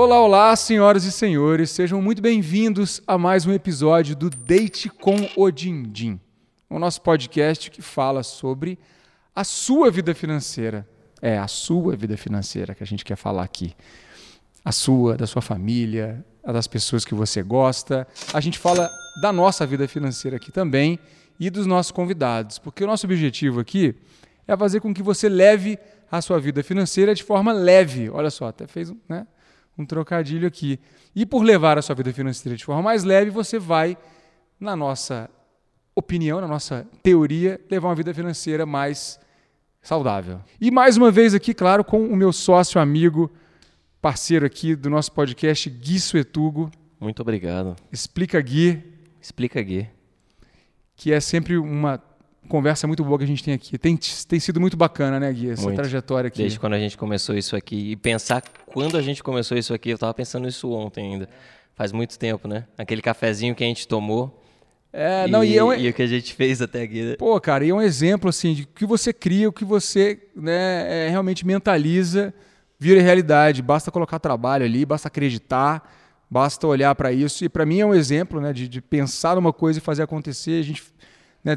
Olá, olá, senhoras e senhores, sejam muito bem-vindos a mais um episódio do Date com o Dindim, o nosso podcast que fala sobre a sua vida financeira. É, a sua vida financeira que a gente quer falar aqui. A sua, da sua família, a das pessoas que você gosta. A gente fala da nossa vida financeira aqui também e dos nossos convidados, porque o nosso objetivo aqui é fazer com que você leve a sua vida financeira de forma leve. Olha só, até fez né, um trocadilho aqui. E por levar a sua vida financeira de forma mais leve, você vai, na nossa opinião, na nossa teoria, levar uma vida financeira mais saudável. E mais uma vez aqui, claro, com o meu sócio, amigo, parceiro aqui do nosso podcast, Gui Suetugo. Muito obrigado. Explica Gui. Explica Gui. Que é sempre uma conversa muito boa que a gente tem aqui. Tem, tem sido muito bacana, né, Gui? Essa muito. trajetória aqui. Desde quando a gente começou isso aqui. E pensar quando a gente começou isso aqui, eu estava pensando isso ontem ainda. Faz muito tempo, né? Aquele cafezinho que a gente tomou. É, e, não, e, é um... e o que a gente fez até aqui. Né? Pô, cara, e é um exemplo assim de que você cria, o que você né, é, realmente mentaliza, vira realidade. Basta colocar trabalho ali, basta acreditar, basta olhar para isso. E para mim é um exemplo né, de, de pensar numa coisa e fazer acontecer. A gente né,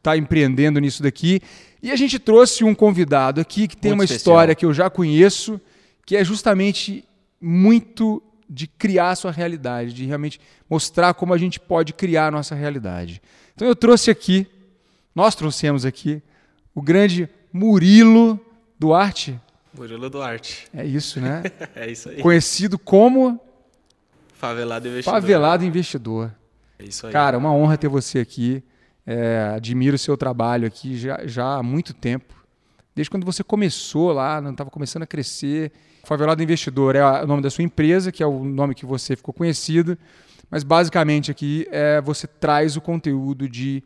está empreendendo nisso daqui. E a gente trouxe um convidado aqui que tem muito uma especial. história que eu já conheço, que é justamente muito de criar a sua realidade, de realmente mostrar como a gente pode criar a nossa realidade. Então eu trouxe aqui, nós trouxemos aqui, o grande Murilo Duarte. Murilo Duarte. É isso, né? é isso aí. Conhecido como Favelado Investidor. Favelado Investidor. É isso aí. Cara, uma honra ter você aqui. É, admiro o seu trabalho aqui já, já há muito tempo. Desde quando você começou lá, não estava começando a crescer. Favelado Investidor é o nome da sua empresa, que é o nome que você ficou conhecido. Mas basicamente aqui é, você traz o conteúdo de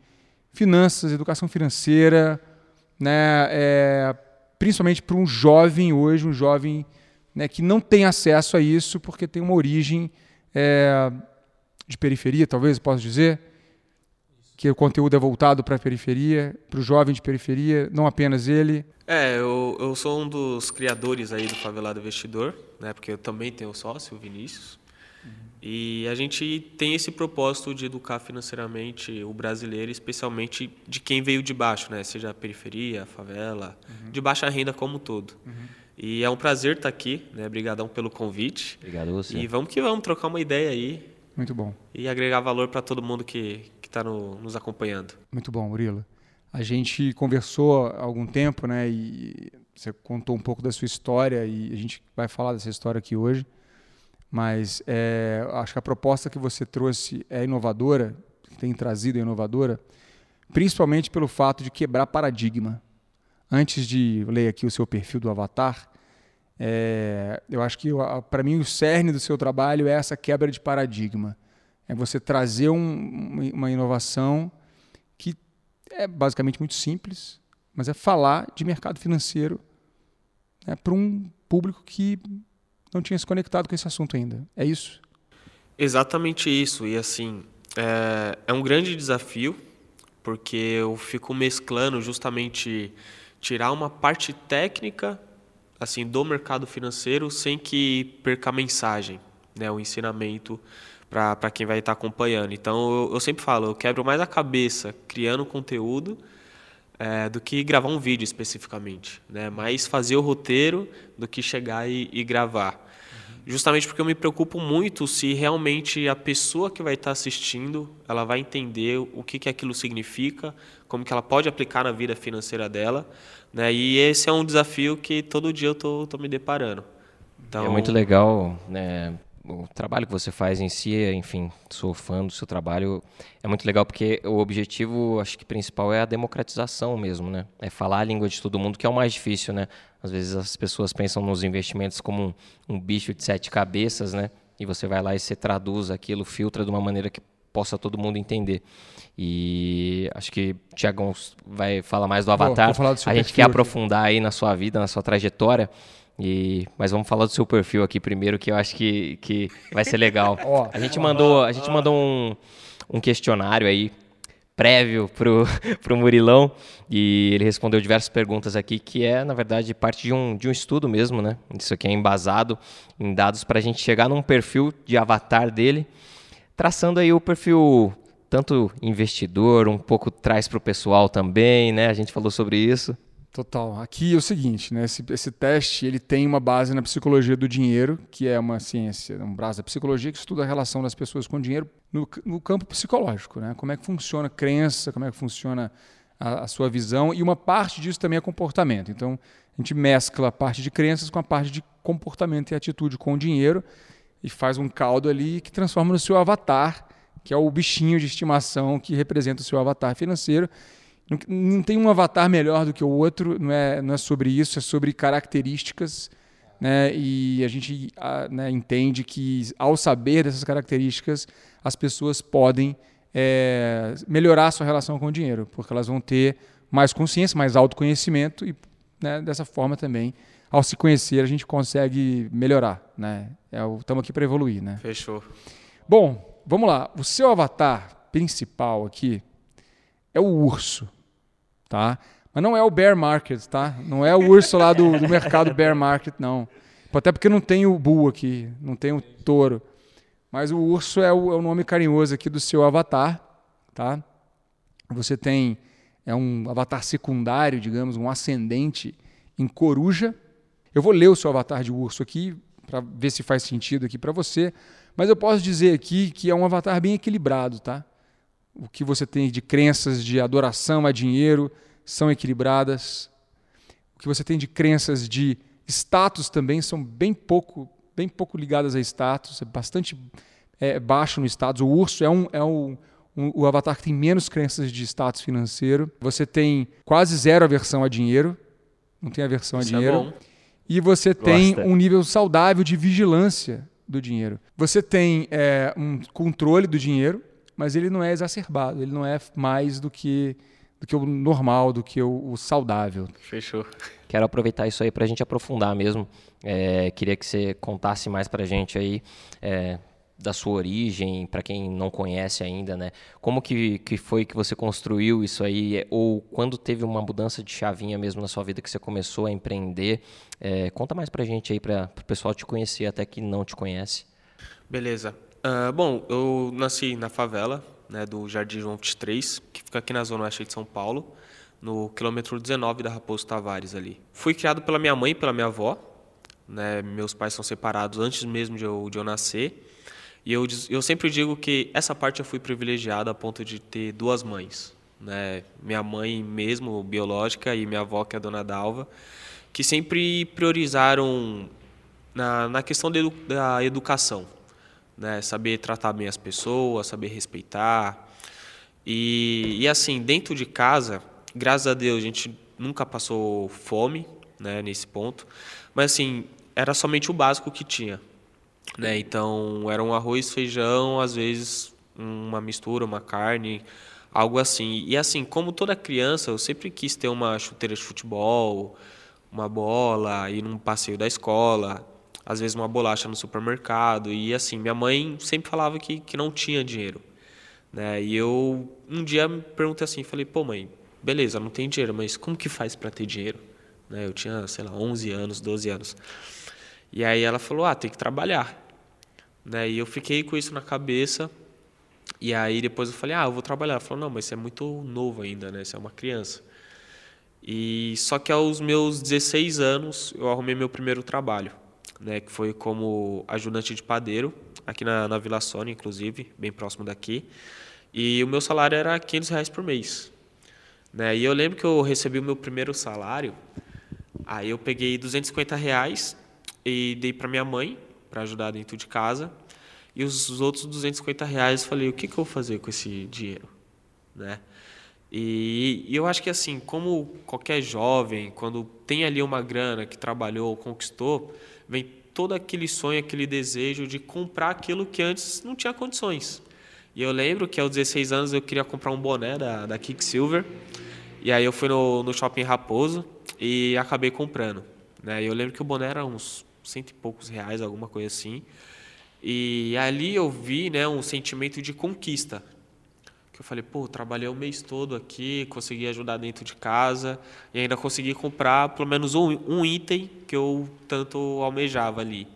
finanças, educação financeira, né, é, principalmente para um jovem hoje, um jovem né, que não tem acesso a isso porque tem uma origem é, de periferia, talvez posso dizer que o conteúdo é voltado para a periferia, para o jovem de periferia, não apenas ele. É, eu, eu sou um dos criadores aí do Favelado Investidor, né, porque eu também tenho sócio, o Vinícius. Uhum. E a gente tem esse propósito de educar financeiramente o brasileiro, especialmente de quem veio de baixo, né, seja a periferia, a favela, uhum. de baixa renda como um todo. Uhum. E é um prazer estar aqui, né? Obrigadão pelo convite. Obrigado você. E vamos que vamos trocar uma ideia aí. Muito bom. E agregar valor para todo mundo que, está no, nos acompanhando. Muito bom, Murilo. A gente conversou há algum tempo, né? E você contou um pouco da sua história e a gente vai falar dessa história aqui hoje. Mas é, acho que a proposta que você trouxe é inovadora, tem trazido é inovadora, principalmente pelo fato de quebrar paradigma. Antes de ler aqui o seu perfil do Avatar, é, eu acho que para mim o cerne do seu trabalho é essa quebra de paradigma é você trazer um, uma inovação que é basicamente muito simples, mas é falar de mercado financeiro né, para um público que não tinha se conectado com esse assunto ainda. É isso? Exatamente isso. E assim, é, é um grande desafio, porque eu fico mesclando justamente tirar uma parte técnica assim do mercado financeiro sem que perca a mensagem, né, o ensinamento para quem vai estar acompanhando. Então eu, eu, sempre falo, eu quebro mais a cabeça criando conteúdo é, do que gravar um vídeo especificamente, né? Mais fazer o roteiro do que chegar e, e gravar. Uhum. Justamente porque eu me preocupo muito se realmente a pessoa que vai estar assistindo, ela vai entender o que, que aquilo significa, como que ela pode aplicar na vida financeira dela, né? E esse é um desafio que todo dia eu tô, tô me deparando. Então... É muito legal, né? O trabalho que você faz em si, enfim, sou fã do seu trabalho. É muito legal porque o objetivo, acho que principal é a democratização mesmo, né? É falar a língua de todo mundo, que é o mais difícil, né? Às vezes as pessoas pensam nos investimentos como um, um bicho de sete cabeças, né? E você vai lá e você traduz aquilo, filtra de uma maneira que possa todo mundo entender. E acho que o Tiagão vai falar mais do Avatar. A gente quer aprofundar aí na sua vida, na sua trajetória. E, mas vamos falar do seu perfil aqui primeiro, que eu acho que, que vai ser legal. a gente mandou, a gente mandou um, um questionário aí prévio pro, pro Murilão e ele respondeu diversas perguntas aqui que é na verdade parte de um, de um estudo mesmo, né? Isso aqui é embasado em dados para a gente chegar num perfil de avatar dele, traçando aí o perfil tanto investidor, um pouco traz para o pessoal também, né? A gente falou sobre isso. Total. Aqui é o seguinte, né? Esse, esse, teste ele tem uma base na psicologia do dinheiro, que é uma ciência, um braço da psicologia que estuda a relação das pessoas com o dinheiro no, no campo psicológico, né? Como é que funciona a crença, como é que funciona a, a, sua visão e uma parte disso também é comportamento. Então a gente mescla a parte de crenças com a parte de comportamento e atitude com o dinheiro e faz um caldo ali que transforma no seu avatar, que é o bichinho de estimação que representa o seu avatar financeiro não, não, tem um avatar melhor do que o outro, não é, não é sobre isso, é sobre características. Né? E a gente a, né, entende que, ao saber dessas características, as pessoas podem é, melhorar a sua relação com o dinheiro, porque elas vão ter mais consciência, mais autoconhecimento e, né, dessa forma também, ao se conhecer, a gente consegue melhorar. Né? Estamos é, aqui para evoluir. Né? Fechou. Bom, vamos lá. O seu avatar principal aqui é o urso tá? Mas não é o bear market, tá? Não é o urso lá do, do mercado bear market, não. Até porque não tem o bull aqui, não tem o touro. Mas o urso é o, é o nome carinhoso aqui do seu avatar, tá? Você tem é um avatar secundário, digamos, um ascendente em coruja. Eu vou ler o seu avatar de urso aqui para ver se faz sentido aqui para você, mas eu posso dizer aqui que é um avatar bem equilibrado, tá? O que você tem de crenças de adoração a dinheiro são equilibradas. O que você tem de crenças de status também são bem pouco, bem pouco ligadas a status, é bastante é, baixo no status. O urso é um, é um, um, o avatar que tem menos crenças de status financeiro. Você tem quase zero aversão a dinheiro, não tem aversão Isso a é dinheiro. É e você Gosta. tem um nível saudável de vigilância do dinheiro. Você tem é, um controle do dinheiro mas ele não é exacerbado, ele não é mais do que, do que o normal, do que o, o saudável. Fechou. Quero aproveitar isso aí para a gente aprofundar mesmo. É, queria que você contasse mais para a gente aí é, da sua origem, para quem não conhece ainda, né? Como que, que foi que você construiu isso aí? Ou quando teve uma mudança de chavinha mesmo na sua vida que você começou a empreender? É, conta mais para a gente aí, para o pessoal te conhecer, até que não te conhece. Beleza. Uh, bom, eu nasci na favela né, do Jardim João 23, que fica aqui na zona oeste de São Paulo, no quilômetro 19 da Raposo Tavares ali. Fui criado pela minha mãe e pela minha avó. Né, meus pais são separados antes mesmo de eu, de eu nascer. E eu, eu sempre digo que essa parte eu fui privilegiado a ponto de ter duas mães. Né? Minha mãe mesmo, biológica, e minha avó, que é a dona Dalva, que sempre priorizaram na, na questão edu, da educação né? Saber tratar bem as pessoas, saber respeitar. E, e assim, dentro de casa, graças a Deus, a gente nunca passou fome, né? Nesse ponto. Mas assim, era somente o básico que tinha, né? Então, era um arroz, feijão, às vezes uma mistura, uma carne, algo assim. E assim, como toda criança, eu sempre quis ter uma chuteira de futebol, uma bola, ir num passeio da escola, às vezes uma bolacha no supermercado. E assim, minha mãe sempre falava que, que não tinha dinheiro. Né? E eu um dia me perguntei assim, falei, pô mãe, beleza, não tem dinheiro, mas como que faz para ter dinheiro? Né? Eu tinha, sei lá, 11 anos, 12 anos. E aí ela falou, ah, tem que trabalhar. Né? E eu fiquei com isso na cabeça. E aí depois eu falei, ah, eu vou trabalhar. Ela falou, não, mas você é muito novo ainda, né? Você é uma criança. E só que aos meus 16 anos eu arrumei meu primeiro trabalho né, que foi como ajudante de padeiro, aqui na, na Vila Sônia, inclusive, bem próximo daqui. E o meu salário era 500 reais por mês. Né? E eu lembro que eu recebi o meu primeiro salário, aí eu peguei 250 reais e dei para minha mãe, para ajudar dentro de casa, e os outros 250 reais eu falei, o que, que eu vou fazer com esse dinheiro? Né? E, e, eu acho que assim, como qualquer jovem, quando tem ali uma grana que trabalhou, conquistou, vem todo aquele sonho, aquele desejo de comprar aquilo que antes não tinha condições. E eu lembro que aos 16 anos eu queria comprar um boné da, da Kicksilver. E aí eu fui no, no shopping Raposo e acabei comprando. Né? E eu lembro que o boné era uns cento e poucos reais, alguma coisa assim. E ali eu vi né, um sentimento de conquista. Que eu falei, pô, trabalhei o mês todo aqui, consegui ajudar dentro de casa e ainda consegui comprar pelo menos um, um item que eu tanto almejava ali.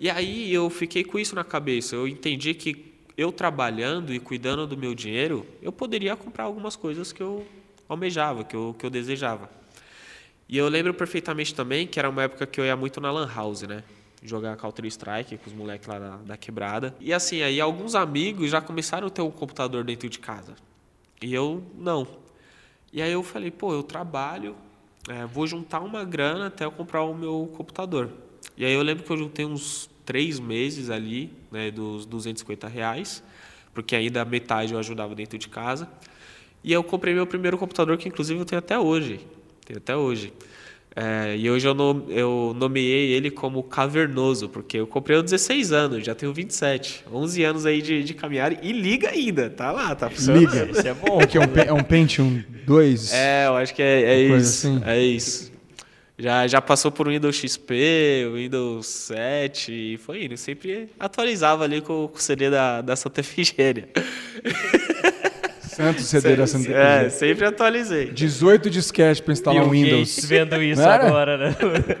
E aí eu fiquei com isso na cabeça. Eu entendi que eu trabalhando e cuidando do meu dinheiro, eu poderia comprar algumas coisas que eu almejava, que eu, que eu desejava. E eu lembro perfeitamente também que era uma época que eu ia muito na Lan House, né? Jogar Counter Strike com os moleques lá da, da, quebrada. E assim, aí alguns amigos já começaram a ter um computador dentro de casa. E eu não. E aí eu falei, pô, eu trabalho, é, vou juntar uma grana até eu comprar o meu computador. E aí eu lembro que eu juntei uns três meses ali, né, dos 250 reais, porque ainda metade eu ajudava dentro de casa. E eu comprei meu primeiro computador, que inclusive eu tenho até hoje. Tenho até hoje. É, e hoje eu, no, eu nomeei ele como Cavernoso, porque eu comprei aos 16 anos, já tenho 27. 11 anos aí de, de caminhar e liga ainda, tá lá, tá funcionando. Liga. Isso é bom. que é, um, é um Pentium 2? É, eu acho que é, é isso. Assim. É isso. Já, já passou por Windows XP, Windows 7 e foi indo. Sempre atualizava ali com, com o CD da, da Santa Efigênia. Santo CD da Santa É, sempre atualizei. 18 disquete para instalar o Windows. Gates vendo isso agora, né?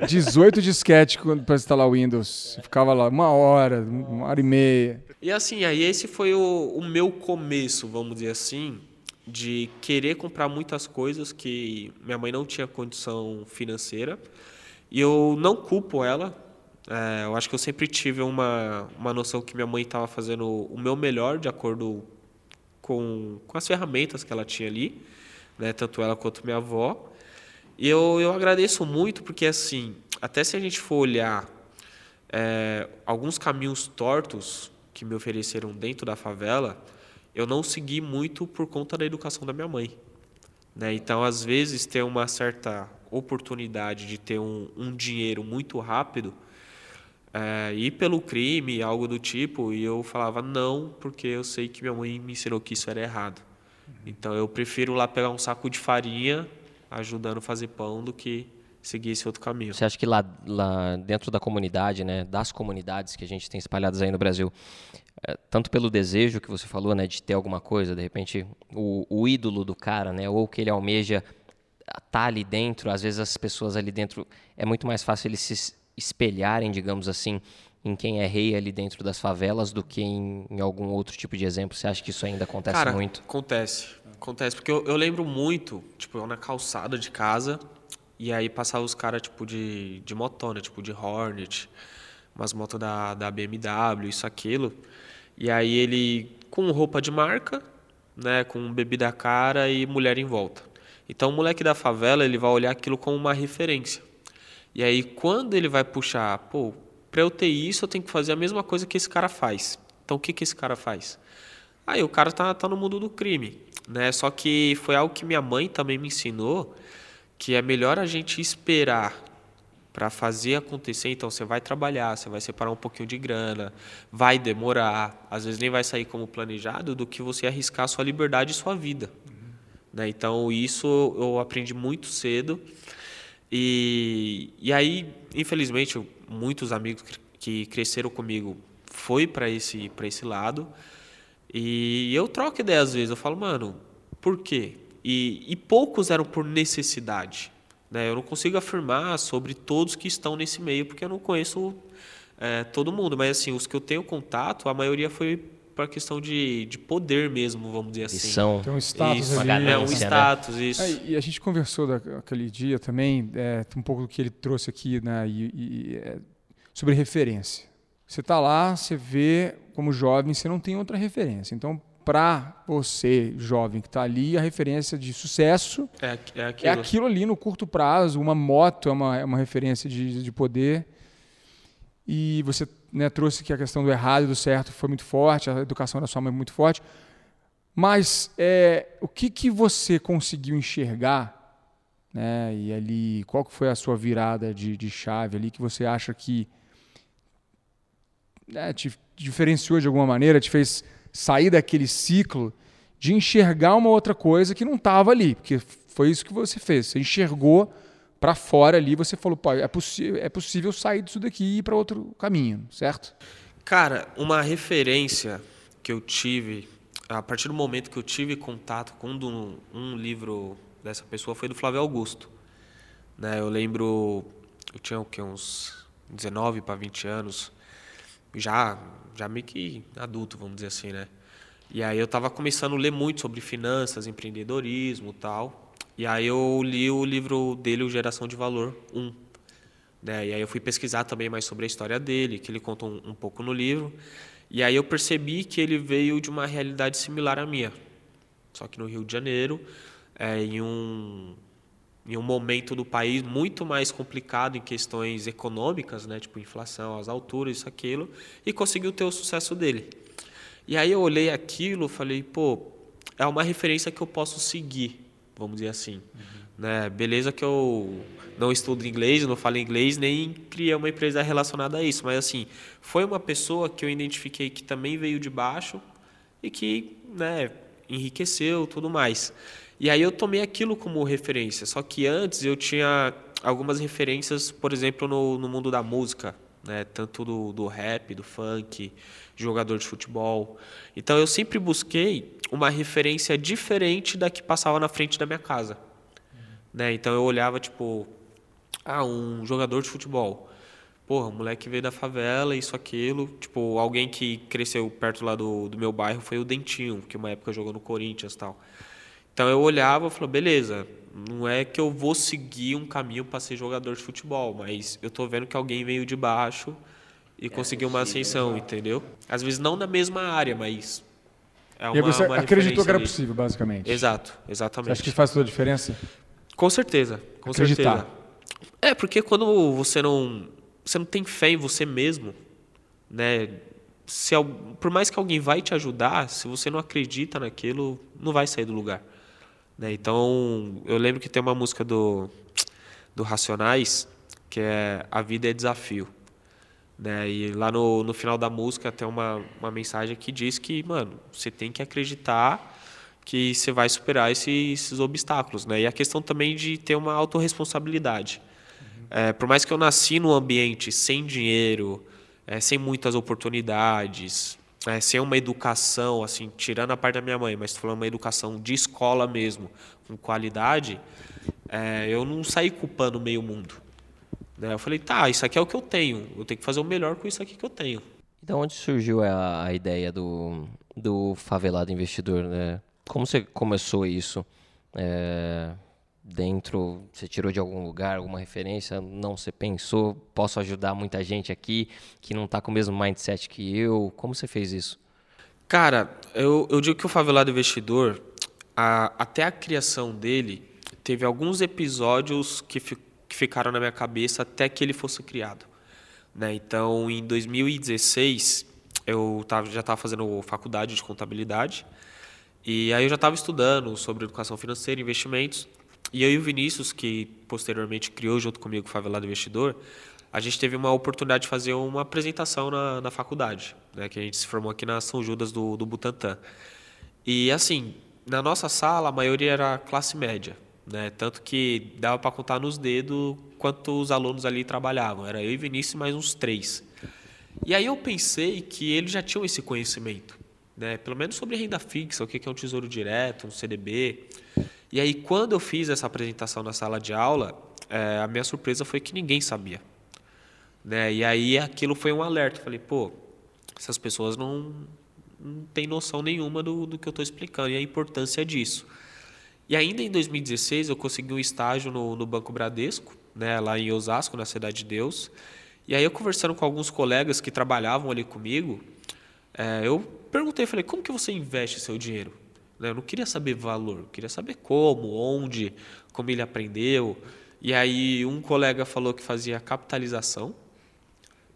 18 disquete para instalar o Windows. Ficava lá uma hora, uma hora e meia. E assim, aí esse foi o, o meu começo, vamos dizer assim, de querer comprar muitas coisas que minha mãe não tinha condição financeira. E eu não culpo ela. É, eu acho que eu sempre tive uma, uma noção que minha mãe estava fazendo o meu melhor de acordo com, com as ferramentas que ela tinha ali, né, tanto ela quanto minha avó. E eu, eu agradeço muito porque, assim, até se a gente for olhar é, alguns caminhos tortos que me ofereceram dentro da favela, eu não segui muito por conta da educação da minha mãe. Né? Então, às vezes, ter uma certa oportunidade de ter um, um dinheiro muito rápido é, ir pelo crime, algo do tipo, e eu falava não, porque eu sei que minha mãe me ensinou que isso era errado. Então eu prefiro lá pegar um saco de farinha, ajudando a fazer pão, do que seguir esse outro caminho. Você acha que lá, lá dentro da comunidade, né, das comunidades que a gente tem espalhadas aí no Brasil, é, tanto pelo desejo que você falou, né, de ter alguma coisa, de repente o, o ídolo do cara, né, ou que ele almeja tá ali dentro, às vezes as pessoas ali dentro é muito mais fácil ele se espelharem, digamos assim, em quem é rei ali dentro das favelas do que em, em algum outro tipo de exemplo? Você acha que isso ainda acontece Cara, muito? Acontece. Acontece, porque eu, eu, lembro muito, tipo, eu na calçada de casa, e aí passava os caras, tipo, de, de motona, tipo, de Hornet, umas motos da, da BMW, isso, aquilo. E aí ele com roupa de marca, né, com bebida cara e mulher em volta. Então o moleque da favela, ele vai olhar aquilo como uma referência. E aí, quando ele vai puxar, pô, para eu ter isso, eu tenho que fazer a mesma coisa que esse cara faz. Então, o que, que esse cara faz? Aí, o cara tá, tá no mundo do crime. Né? Só que foi algo que minha mãe também me ensinou, que é melhor a gente esperar para fazer acontecer. Então, você vai trabalhar, você vai separar um pouquinho de grana, vai demorar, às vezes nem vai sair como planejado, do que você arriscar sua liberdade e sua vida. Uhum. Né? Então, isso eu aprendi muito cedo. E, e aí, infelizmente, muitos amigos que cresceram comigo foi para esse, esse lado. E eu troco ideia às vezes. Eu falo, mano, por quê? E, e poucos eram por necessidade. Né? Eu não consigo afirmar sobre todos que estão nesse meio, porque eu não conheço é, todo mundo. Mas, assim, os que eu tenho contato, a maioria foi para questão de, de poder mesmo, vamos dizer assim. São Tem um status isso, ali. É um status, né? isso. É, e a gente conversou daquele dia também, é, um pouco do que ele trouxe aqui, né, e, e, é, sobre referência. Você está lá, você vê como jovem, você não tem outra referência. Então, para você, jovem que está ali, a referência de sucesso é, é, aquilo. é aquilo ali no curto prazo. Uma moto é uma, é uma referência de, de poder. E você né, trouxe que a questão do errado e do certo foi muito forte, a educação da sua mãe muito forte. Mas é, o que, que você conseguiu enxergar, né, e ali, qual que foi a sua virada de, de chave ali que você acha que né, te diferenciou de alguma maneira, te fez sair daquele ciclo de enxergar uma outra coisa que não estava ali, porque foi isso que você fez. Você enxergou para fora ali, você falou, pô, é, é possível sair disso daqui e ir para outro caminho, certo? Cara, uma referência que eu tive a partir do momento que eu tive contato com um, um livro dessa pessoa foi do Flávio Augusto. Né? Eu lembro, eu tinha o que, uns 19 para 20 anos, já, já meio que adulto, vamos dizer assim, né? E aí eu estava começando a ler muito sobre finanças, empreendedorismo tal. E aí eu li o livro dele, o Geração de Valor 1. Né? E aí eu fui pesquisar também mais sobre a história dele, que ele conta um, um pouco no livro. E aí eu percebi que ele veio de uma realidade similar à minha. Só que no Rio de Janeiro, é, em, um, em um momento do país muito mais complicado em questões econômicas, né? tipo inflação, as alturas, isso, aquilo, e conseguiu ter o sucesso dele. E aí eu olhei aquilo falei, pô, é uma referência que eu posso seguir, vamos dizer assim. Uhum. Né? Beleza que eu não estudo inglês, não falo inglês, nem criei uma empresa relacionada a isso, mas assim, foi uma pessoa que eu identifiquei que também veio de baixo e que, né, enriqueceu, tudo mais. E aí eu tomei aquilo como referência, só que antes eu tinha algumas referências, por exemplo, no, no mundo da música, né? tanto do, do rap, do funk, jogador de futebol. Então eu sempre busquei uma referência diferente da que passava na frente da minha casa. Né? Então eu olhava, tipo, ah, um jogador de futebol. Porra, um moleque veio da favela, isso, aquilo. Tipo, alguém que cresceu perto lá do, do meu bairro foi o Dentinho, que uma época jogou no Corinthians e tal. Então eu olhava e falava, beleza, não é que eu vou seguir um caminho para ser jogador de futebol, mas eu tô vendo que alguém veio de baixo e é conseguiu uma ascensão, entendeu? Às vezes não na mesma área, mas é uma, e você uma acreditou que era ali. possível, basicamente. Exato, exatamente. Acha que faz toda a diferença? Com certeza, com Acreditar. certeza. É, porque quando você não, você não tem fé em você mesmo, né? Se, por mais que alguém vai te ajudar, se você não acredita naquilo, não vai sair do lugar. Né? Então, eu lembro que tem uma música do, do Racionais, que é A Vida é Desafio. Né? E lá no, no final da música tem uma, uma mensagem que diz que, mano, você tem que acreditar que você vai superar esses, esses obstáculos. Né? E a questão também de ter uma autorresponsabilidade. Uhum. É, por mais que eu nasci num ambiente sem dinheiro, é, sem muitas oportunidades, é, sem uma educação, assim, tirando a parte da minha mãe, mas falando uma educação de escola mesmo, com qualidade, é, eu não saí culpando meio mundo. Né? Eu falei, tá, isso aqui é o que eu tenho, eu tenho que fazer o melhor com isso aqui que eu tenho. Então, onde surgiu a, a ideia do, do favelado investidor? Né? Como você começou isso? É, dentro, você tirou de algum lugar, alguma referência? Não, você pensou, posso ajudar muita gente aqui que não está com o mesmo mindset que eu? Como você fez isso? Cara, eu, eu digo que o favelado investidor, a, até a criação dele, teve alguns episódios que ficou que ficaram na minha cabeça até que ele fosse criado. Né? Então, em 2016, eu tava, já estava fazendo faculdade de contabilidade e aí eu já estava estudando sobre educação financeira e investimentos. E eu e o Vinícius, que posteriormente criou junto comigo o Favelado Investidor, a gente teve uma oportunidade de fazer uma apresentação na, na faculdade, né? que a gente se formou aqui na São Judas do, do Butantã. E assim, na nossa sala, a maioria era classe média, né? Tanto que dava para contar nos dedos quantos alunos ali trabalhavam. Era eu e Vinícius mais uns três. E aí eu pensei que eles já tinham esse conhecimento, né? pelo menos sobre renda fixa, o que é um tesouro direto, um CDB. E aí quando eu fiz essa apresentação na sala de aula, é, a minha surpresa foi que ninguém sabia. Né? E aí aquilo foi um alerta. falei, pô, essas pessoas não, não têm noção nenhuma do, do que eu estou explicando e a importância disso. E ainda em 2016 eu consegui um estágio no, no Banco Bradesco, né, lá em Osasco, na Cidade de Deus. E aí eu conversando com alguns colegas que trabalhavam ali comigo, é, eu perguntei, falei, como que você investe seu dinheiro? Né, eu não queria saber valor, eu queria saber como, onde, como ele aprendeu. E aí um colega falou que fazia capitalização,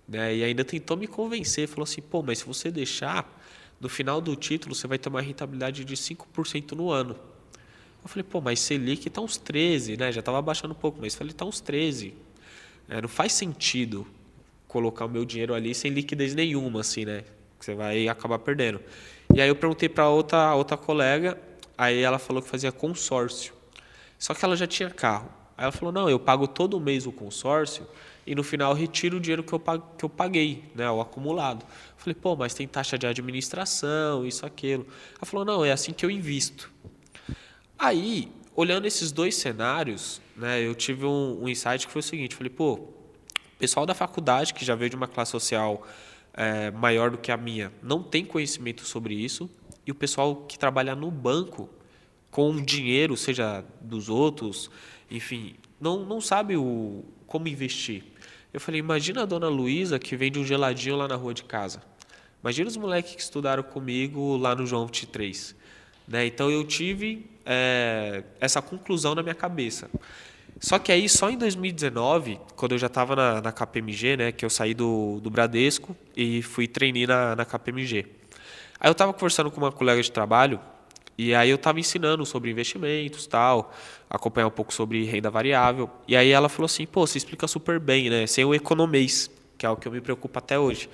né, e ainda tentou me convencer, falou assim, pô, mas se você deixar, no final do título você vai ter uma rentabilidade de 5% no ano. Eu falei, pô, mas Selic está uns 13, né? Já estava baixando um pouco, mas falei, está uns 13. É, não faz sentido colocar o meu dinheiro ali sem liquidez nenhuma, assim, né? Você vai acabar perdendo. E aí eu perguntei para outra outra colega, aí ela falou que fazia consórcio. Só que ela já tinha carro. Aí ela falou: não, eu pago todo mês o consórcio e no final retiro o dinheiro que eu, que eu paguei, né, o acumulado. Falei: pô, mas tem taxa de administração, isso, aquilo. Ela falou: não, é assim que eu invisto. Aí, olhando esses dois cenários, né, eu tive um, um insight que foi o seguinte: falei, pô, pessoal da faculdade que já veio de uma classe social é, maior do que a minha não tem conhecimento sobre isso e o pessoal que trabalha no banco com dinheiro, seja dos outros, enfim, não, não sabe o, como investir. Eu falei, imagina a dona Luísa que vende um geladinho lá na rua de casa. Imagina os moleques que estudaram comigo lá no João 23. Né? Então eu tive é, essa conclusão na minha cabeça. Só que aí, só em 2019, quando eu já estava na, na KPMG, né, que eu saí do, do Bradesco e fui treinar na, na KPMG. Aí eu estava conversando com uma colega de trabalho e aí eu estava ensinando sobre investimentos, tal, acompanhar um pouco sobre renda variável. E aí ela falou assim, pô, você explica super bem, né? Sem o economês, que é o que eu me preocupo até hoje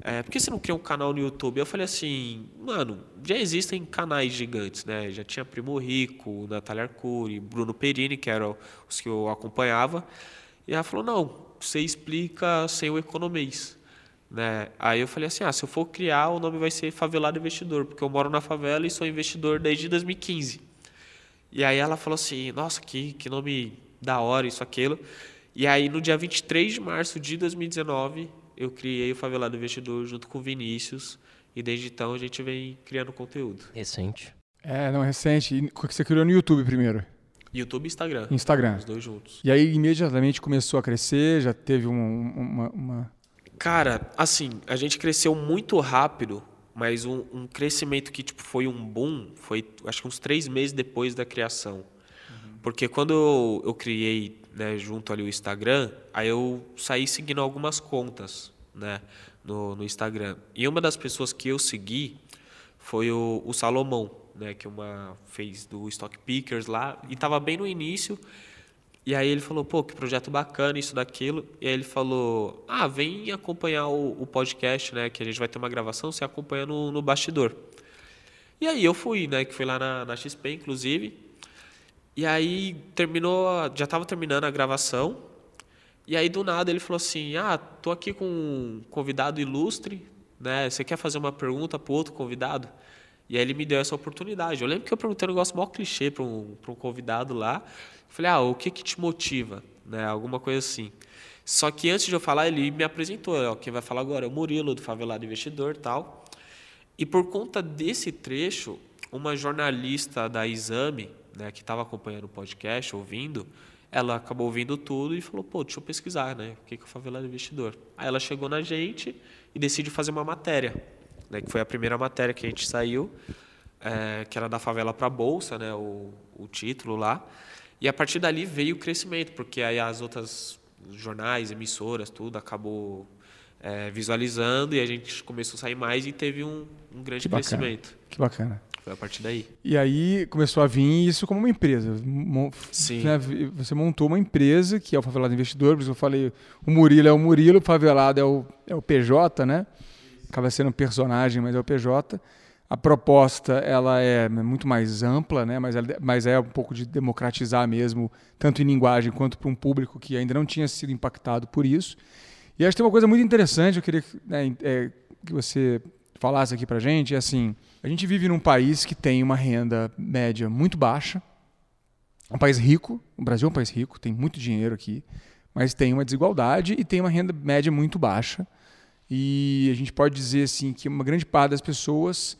é, por que você não cria um canal no YouTube? Eu falei assim, mano, já existem canais gigantes, né? Já tinha Primo Rico, Natália Arcuri, Bruno Perini, que eram os que eu acompanhava. E ela falou, não, você explica sem o economês. Né? Aí eu falei assim, ah, se eu for criar, o nome vai ser Favelado Investidor, porque eu moro na favela e sou investidor desde 2015. E aí ela falou assim, nossa, que, que nome da hora, isso, aquilo. E aí no dia 23 de março de 2019 eu criei o Favelado Investidor junto com o Vinícius. E desde então a gente vem criando conteúdo. Recente. É, não, recente. E você criou no YouTube primeiro? YouTube e Instagram. Instagram. Os dois juntos. E aí imediatamente começou a crescer, já teve uma, uma, uma... Cara, assim, a gente cresceu muito rápido, mas um, um, crescimento que tipo, foi um boom, foi acho que uns três meses depois da criação. Uhum. Porque quando eu, eu criei né, junto ali o Instagram, aí eu saí seguindo algumas contas, né, no, no Instagram. E uma das pessoas que eu segui foi o, o Salomão, né, que uma fez do Stock Pickers lá e estava bem no início. E aí ele falou, pô, que projeto bacana, isso, daquilo. E aí ele falou, ah, vem acompanhar o, o podcast, né, que a gente vai ter uma gravação, você acompanha no, no bastidor. E aí eu fui, né, que fui lá na, na XP, inclusive, e aí terminou, já estava terminando a gravação. E aí do nada ele falou assim: "Ah, tô aqui com um convidado ilustre, né? Você quer fazer uma pergunta para outro convidado?" E aí ele me deu essa oportunidade. Eu lembro que eu perguntei um negócio mó clichê para um, um convidado lá. Falei: "Ah, o que que te motiva?", né? Alguma coisa assim. Só que antes de eu falar, ele me apresentou, ó, quem vai falar agora é o Murilo do Favelado Investidor, tal. E por conta desse trecho, uma jornalista da Exame né, que estava acompanhando o podcast, ouvindo, ela acabou ouvindo tudo e falou, pô, deixa eu pesquisar, né? O que, é o Favelado Investidor? Aí ela chegou na gente e decidiu fazer uma matéria, né? Que foi a primeira matéria que a gente saiu, é, que era da favela para a bolsa, né? O, o título lá. E a partir dali veio o crescimento, porque aí as outras jornais, emissoras, tudo acabou é, visualizando e a gente começou a sair mais e teve um, um grande que crescimento. Que bacana. Foi a partir daí. E aí começou a vir isso como uma empresa. Sim. Né? Você montou uma empresa que é o Favelado Investidor, por isso eu falei, o Murilo é o Murilo, o Favelado é o, é o PJ, né? Acaba sendo um personagem, mas é o PJ. A proposta ela é muito mais ampla, né? mas, mas é um pouco de democratizar mesmo, tanto em linguagem quanto para um público que ainda não tinha sido impactado por isso. E acho que tem uma coisa muito interessante, eu queria né, é, que você falasse aqui para gente, é assim, a gente vive num país que tem uma renda média muito baixa, um país rico, o Brasil é um país rico, tem muito dinheiro aqui, mas tem uma desigualdade e tem uma renda média muito baixa. E a gente pode dizer assim que uma grande parte das pessoas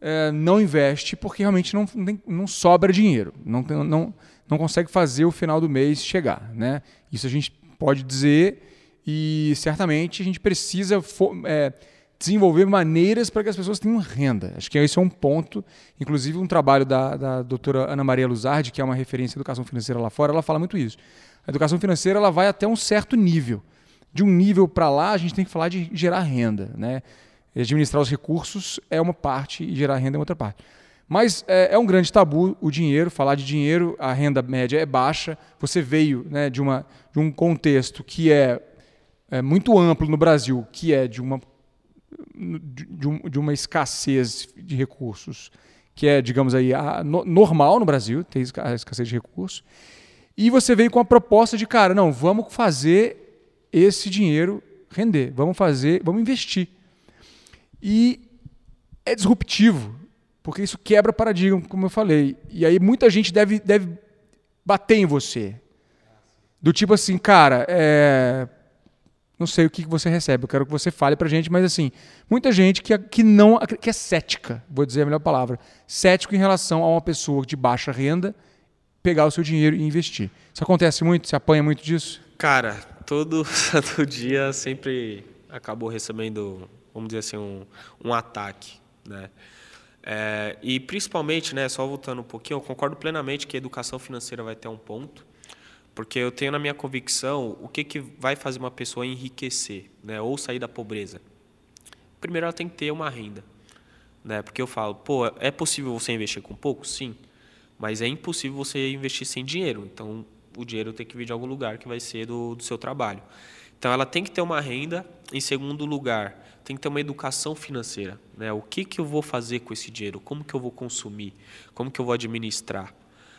é, não investe porque realmente não, não sobra dinheiro, não, não, não consegue fazer o final do mês chegar. Né? Isso a gente pode dizer e certamente a gente precisa é, desenvolver maneiras para que as pessoas tenham renda. Acho que esse é um ponto. Inclusive, um trabalho da, da doutora Ana Maria Luzardi, que é uma referência em educação financeira lá fora, ela fala muito isso. A educação financeira ela vai até um certo nível. De um nível para lá, a gente tem que falar de gerar renda. Né? Administrar os recursos é uma parte e gerar renda é outra parte. Mas é, é, um grande tabu o dinheiro, falar de dinheiro, a renda média é baixa. Você veio né, de, uma, de um contexto que é, é muito amplo no Brasil, que é de uma de, um, de uma escassez de recursos que é, digamos aí, a, no, normal no Brasil, tem a escassez de recursos. E você veio com a proposta de, cara, não, vamos fazer esse dinheiro render, vamos fazer, vamos investir. E é disruptivo, porque isso quebra paradigma, como eu falei. E aí muita gente deve, deve bater em você. Do tipo assim, cara, é... não sei o que você recebe, eu quero que você fale pra gente, mas assim, muita gente que, que não que é cética, vou dizer a melhor palavra, cético em relação a uma pessoa de baixa renda pegar o seu dinheiro e investir. Isso acontece muito? Você apanha muito disso? Cara, todo dia sempre acabou recebendo, vamos dizer assim, um, um ataque, né? É, e principalmente, né, só voltando um pouquinho, eu concordo plenamente que a educação financeira vai ter um ponto, porque eu tenho na minha convicção o que, que vai fazer uma pessoa enriquecer, né, ou sair da pobreza. Primeiro, ela tem que ter uma renda, né, porque eu falo, pô, é possível você investir com pouco? Sim, mas é impossível você investir sem dinheiro. Então, o dinheiro tem que vir de algum lugar que vai ser do, do seu trabalho. Então, ela tem que ter uma renda. Em segundo lugar, tem que ter uma educação financeira. Né? O que, que eu vou fazer com esse dinheiro? Como que eu vou consumir? Como que eu vou administrar?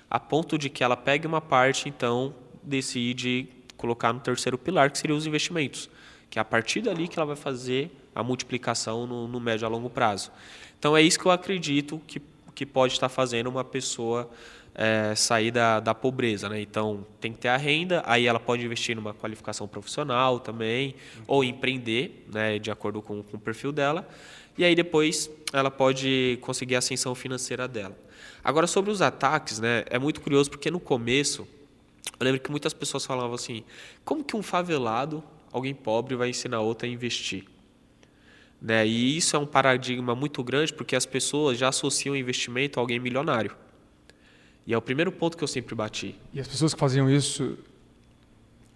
A ponto de que ela pegue uma parte, então, decide colocar no terceiro pilar, que seria os investimentos. Que é a partir dali que ela vai fazer a multiplicação no, no médio a longo prazo. Então, é isso que eu acredito que, que pode estar fazendo uma pessoa é, sair da, da pobreza. Né? Então, tem que ter a renda, aí ela pode investir numa qualificação profissional também, ou empreender, né, de acordo com, com o perfil dela, e aí depois ela pode conseguir a ascensão financeira dela. Agora, sobre os ataques, né, é muito curioso, porque no começo, eu lembro que muitas pessoas falavam assim, como que um favelado, alguém pobre, vai ensinar outra a investir? Né? E isso é um paradigma muito grande, porque as pessoas já associam investimento a alguém milionário. E é o primeiro ponto que eu sempre bati. E as pessoas que faziam isso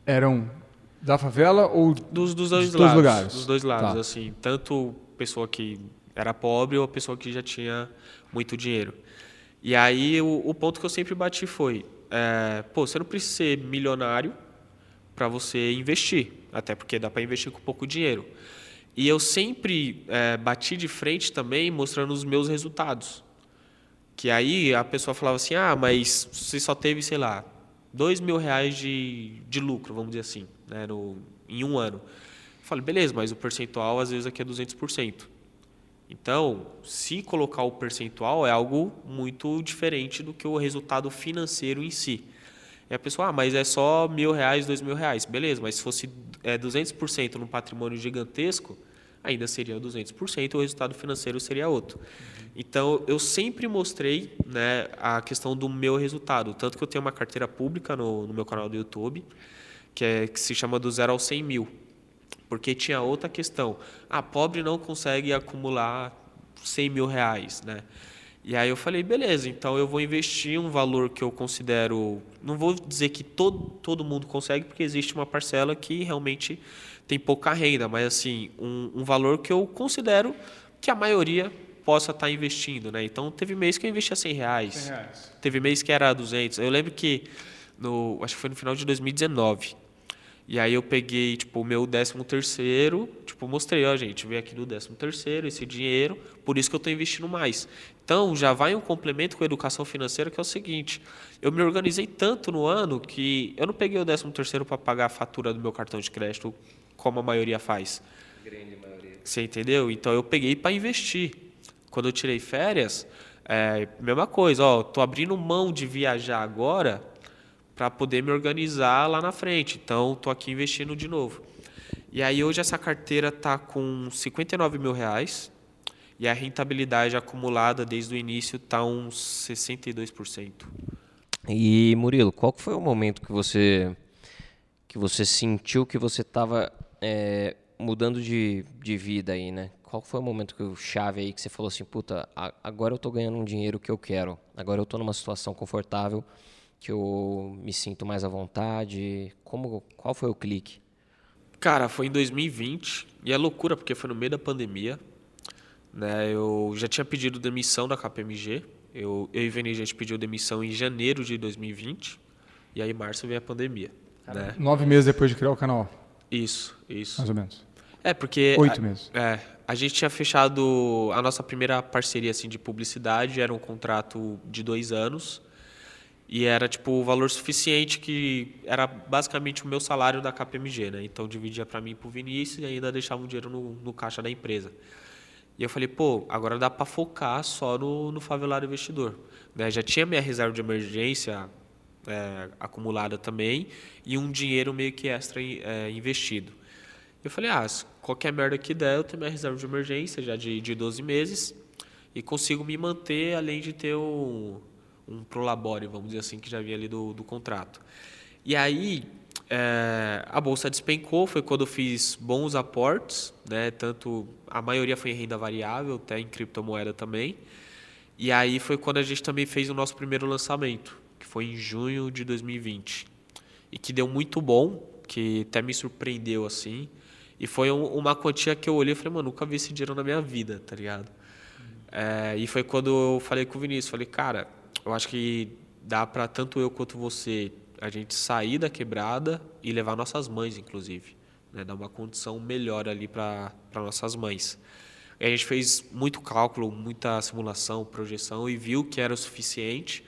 eram da favela ou dos, dos dois dos lados? lugares? Dos dois lados, Tá. assim. Tanto pessoa que era pobre ou pessoa que já tinha muito dinheiro. E aí o, o ponto que eu sempre bati foi, é, pô, você não precisa ser milionário para você investir, até porque dá para investir com pouco dinheiro. E eu sempre é, bati de frente também mostrando os meus resultados. Que aí a pessoa falava assim, ah, mas você só teve, sei lá, dois mil reais de, de lucro, vamos dizer assim, né, no, em um ano. Eu falei, beleza, mas o percentual às vezes aqui é 200%. Então, se colocar o percentual é algo muito diferente do que o resultado financeiro em si. E a pessoa, ah, mas é só mil reais, dois mil reais. Beleza, mas se fosse é, 200% num patrimônio gigantesco, ainda seria 200%, o resultado financeiro seria outro. Então, eu sempre mostrei né, a questão do meu resultado. Tanto que eu tenho uma carteira pública no, no meu canal do YouTube, que, é, que se chama do zero ao 100 mil. Porque tinha outra questão. Ah, pobre não consegue acumular 100 mil reais, né? E aí eu falei, beleza, então eu vou investir um valor que eu considero... Não vou dizer que todo, todo mundo consegue, porque existe uma parcela que realmente tem pouca renda, mas assim, um, um valor que eu considero que a maioria possa estar investindo, né? Então, teve mês que eu investia 100 reais. 100 reais. Teve mês que era 200. Eu lembro que, no, acho que foi no final de 2019. E aí eu peguei, tipo, o meu 13 terceiro, tipo, mostrei, ó, gente, veio aqui do 13 terceiro esse dinheiro, por isso que eu estou investindo mais. Então, já vai um complemento com a educação financeira, que é o seguinte, eu me organizei tanto no ano que eu não peguei o 13 terceiro para pagar a fatura do meu cartão de crédito, como a maioria faz. Grande maioria. Você entendeu? Então, eu peguei para investir. Quando eu tirei férias, é, mesma coisa, ó, tô abrindo mão de viajar agora para poder me organizar lá na frente. Então, tô aqui investindo de novo. E aí hoje essa carteira tá com 59 mil reais e a rentabilidade acumulada desde o início tá uns 62%. E Murilo, qual foi o momento que você que você sentiu que você estava mudando de, de vida aí, né? Qual foi o momento que o chave aí que você falou assim, puta, agora eu tô ganhando um dinheiro que eu quero, agora eu tô numa situação confortável que eu me sinto mais à vontade. Como qual foi o clique? Cara, foi em 2020 e é loucura porque foi no meio da pandemia. Né? Eu já tinha pedido demissão da KPMG. Eu, eu e Veni, a gente pediu demissão em janeiro de 2020 e aí em março veio a pandemia. Né? Nove meses depois de criar o canal, Isso, isso. mais ou menos. É, porque. Oito a, meses. É. A gente tinha fechado a nossa primeira parceria assim, de publicidade, era um contrato de dois anos. E era tipo o valor suficiente que era basicamente o meu salário da KPMG, né? Então dividia para mim e pro Vinícius e ainda deixava o dinheiro no, no caixa da empresa. E eu falei, pô, agora dá para focar só no, no favelado investidor. Né? Já tinha minha reserva de emergência é, acumulada também e um dinheiro meio que extra é, investido. Eu falei, ah, qualquer merda que der, eu tenho minha reserva de emergência já de, de 12 meses e consigo me manter, além de ter um, um prolabore, vamos dizer assim, que já vinha ali do, do contrato. E aí, é, a bolsa despencou, foi quando eu fiz bons aportes, né? Tanto a maioria foi em renda variável, até em criptomoeda também. E aí foi quando a gente também fez o nosso primeiro lançamento, que foi em junho de 2020. E que deu muito bom, que até me surpreendeu assim. E foi um, uma quantia que eu olhei e falei, mano, nunca vi esse dinheiro na minha vida, tá ligado? É, e foi quando eu falei com o Vinícius, falei, cara, eu acho que dá para tanto eu quanto você a gente sair da quebrada e levar nossas mães, inclusive, né? dar uma condição melhor ali para nossas mães. E a gente fez muito cálculo, muita simulação, projeção e viu que era o suficiente.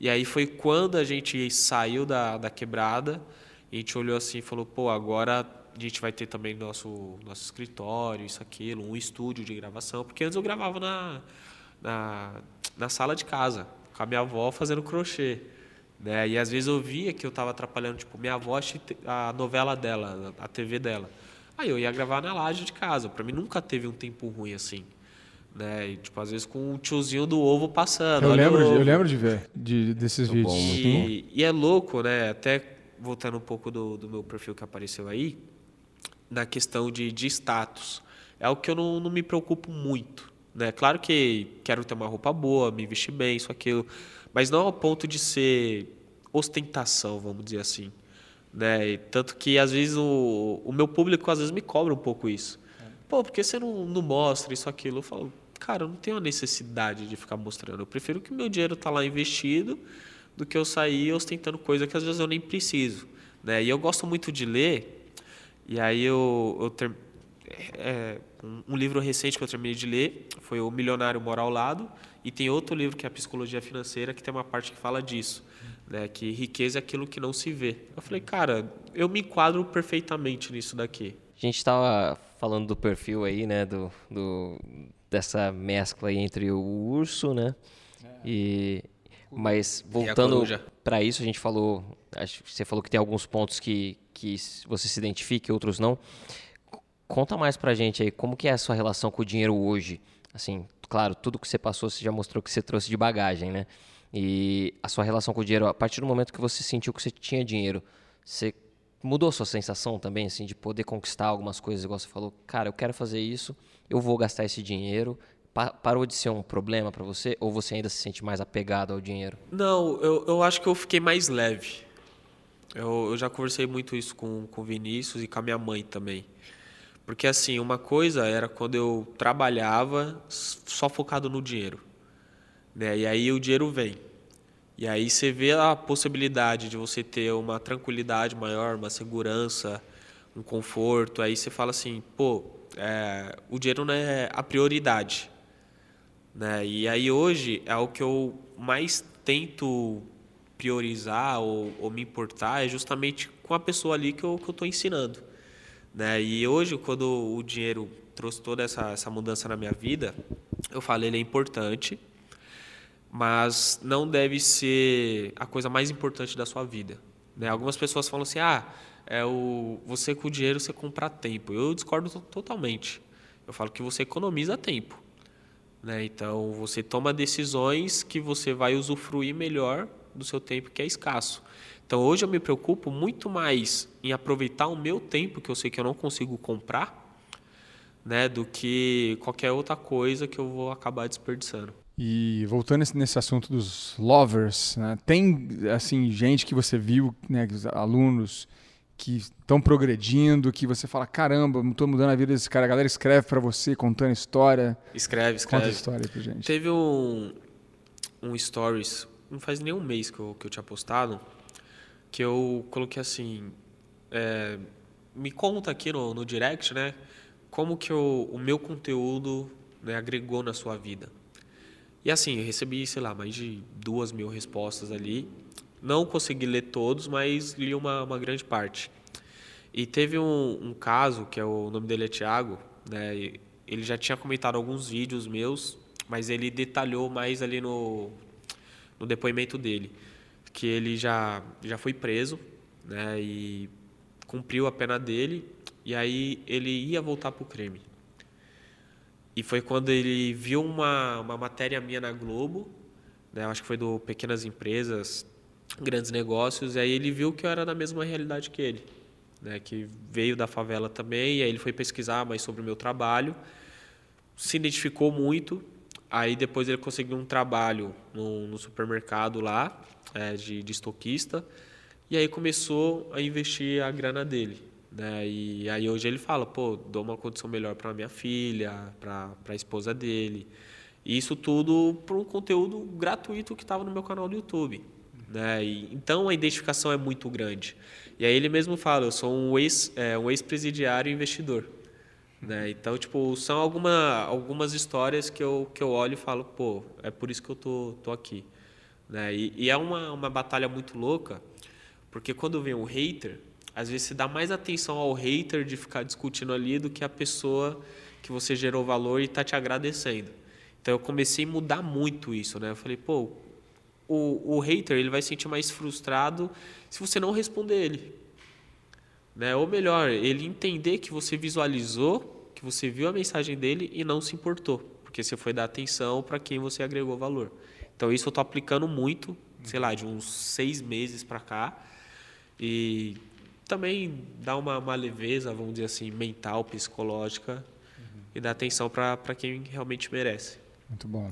E aí foi quando a gente saiu da, da quebrada, a gente olhou assim e falou, pô, agora a gente vai ter também nosso, nosso escritório, isso, aquilo, um estúdio de gravação, porque antes eu gravava na, na, na sala de casa, com a minha avó fazendo crochê. Né? E às vezes eu via que eu estava atrapalhando, tipo, minha avó a novela dela, a TV dela. Aí eu ia gravar na laje de casa. Para mim nunca teve um tempo ruim assim. Né? E, tipo, às vezes com um tiozinho do ovo passando. Eu, lembro, de, eu lembro de ver de, desses Muito vídeos. E, e, é louco, né? Até voltando um pouco do, do meu perfil que apareceu aí, na questão de, de status. É o que eu não, não me preocupo muito. Né? Claro que quero ter uma roupa boa, me vestir bem, isso, aquilo, mas não ao ponto de ser ostentação, vamos dizer assim. Né? E tanto que às vezes o, o meu público às vezes me cobra um pouco isso. Pô, por que você não, não mostra isso, aquilo? Eu falo, cara, eu não tenho a necessidade de ficar mostrando. Eu prefiro que meu dinheiro tá lá investido do que eu sair ostentando coisa que às vezes eu nem preciso. Né? E eu gosto muito de ler, e aí eu, eu ter, é, um livro recente que eu terminei de ler foi O Milionário Mora ao Lado, e tem outro livro que é a Psicologia Financeira, que tem uma parte que fala disso, né, que riqueza é aquilo que não se vê. Eu falei, cara, eu me enquadro perfeitamente nisso daqui. A gente estava falando do perfil aí, né, do, do dessa mescla entre o urso, né, é. e mas voltando para isso, a gente falou, acho que você falou que tem alguns pontos que que você se identifica, outros não. Conta mais pra gente aí, como que é a sua relação com o dinheiro hoje? Assim, claro, tudo que você passou, você já mostrou que você trouxe de bagagem, né? E a sua relação com o dinheiro, a partir do momento que você sentiu que você tinha dinheiro, você mudou a sua sensação também, assim, de poder conquistar algumas coisas, igual você falou, cara, eu quero fazer isso, eu vou gastar esse dinheiro. Pa parou de ser um problema para você ou você ainda se sente mais apegado ao dinheiro? Não, eu, eu acho que eu fiquei mais leve. Eu, eu já conversei muito isso com o Vinícius e com a minha mãe também. Porque assim, uma coisa era quando eu trabalhava só focado no dinheiro. Né? E aí o dinheiro vem. E aí você vê a possibilidade de você ter uma tranquilidade maior, uma segurança, um conforto. Aí você fala assim, pô, é, o dinheiro não é a prioridade. Né? E aí hoje é o que eu mais tento priorizar ou, ou me importar é justamente com a pessoa ali que eu estou ensinando. Né? E hoje, quando o dinheiro trouxe toda essa, essa mudança na minha vida, eu falei ele é importante, mas não deve ser a coisa mais importante da sua vida. Né? Algumas pessoas falam assim, ah, é o, você com o dinheiro você compra tempo. Eu discordo totalmente. Eu falo que você economiza tempo. Né? Então, você toma decisões que você vai usufruir melhor do seu tempo que é escasso. Então hoje eu me preocupo muito mais em aproveitar o meu tempo, que eu sei que eu não consigo comprar, né, do que qualquer outra coisa que eu vou acabar desperdiçando. E voltando nesse assunto dos lovers, né, tem assim gente que você viu, né, alunos que estão progredindo, que você fala, caramba, estou mudando a vida desse cara. A galera escreve para você, contando história. Escreve, escreve. Conta história aí pra gente. Teve um, um stories, não faz nem um mês que eu, que eu tinha postado, que eu coloquei assim, é, me conta aqui no, no direct, né, como que eu, o meu conteúdo né, agregou na sua vida. E assim, eu recebi, sei lá, mais de duas mil respostas ali. Não consegui ler todos, mas li uma, uma grande parte. E teve um, um caso, que é o, o nome dele é Thiago, né? Ele já tinha comentado alguns vídeos meus, mas ele detalhou mais ali no, no depoimento dele, que ele já, já foi preso, né? E cumpriu a pena dele, e aí ele ia voltar para o crime. E foi quando ele viu uma, uma matéria minha na Globo, né? acho que foi do Pequenas Empresas, Grandes Negócios, e aí ele viu que eu era da mesma realidade que ele né, que veio da favela também, e aí ele foi pesquisar mais sobre o meu trabalho, se identificou muito, aí depois ele conseguiu um trabalho no, no supermercado lá, é, de, de estoquista, e aí começou a investir a grana dele. Né? E aí hoje ele fala, pô, dou uma condição melhor para minha filha, para a esposa dele. E isso tudo por um conteúdo gratuito que estava no meu canal do YouTube. Né? E, então a identificação é muito grande. E aí ele mesmo fala, eu sou um ex é, um ex-presidiário investidor. Né? Então, tipo, são alguma, algumas histórias que eu, que eu olho e falo, pô, é por isso que eu tô, tô aqui. Né? E, e é uma, uma batalha muito louca, porque quando vem um hater, às vezes você dá mais atenção ao hater de ficar discutindo ali do que a pessoa que você gerou valor e está te agradecendo. Então eu comecei a mudar muito isso, né? Eu falei, pô, o, o hater ele vai se sentir mais frustrado se você não responder ele. Né? Ou melhor, ele entender que você visualizou, que você viu a mensagem dele e não se importou, porque você foi dar atenção para quem você agregou valor. Então isso eu estou aplicando muito, sei lá, de uns seis meses para cá. E também dá uma, uma, leveza, vamos dizer assim, mental, psicológica, uhum. e dá atenção para quem realmente merece. Muito bom.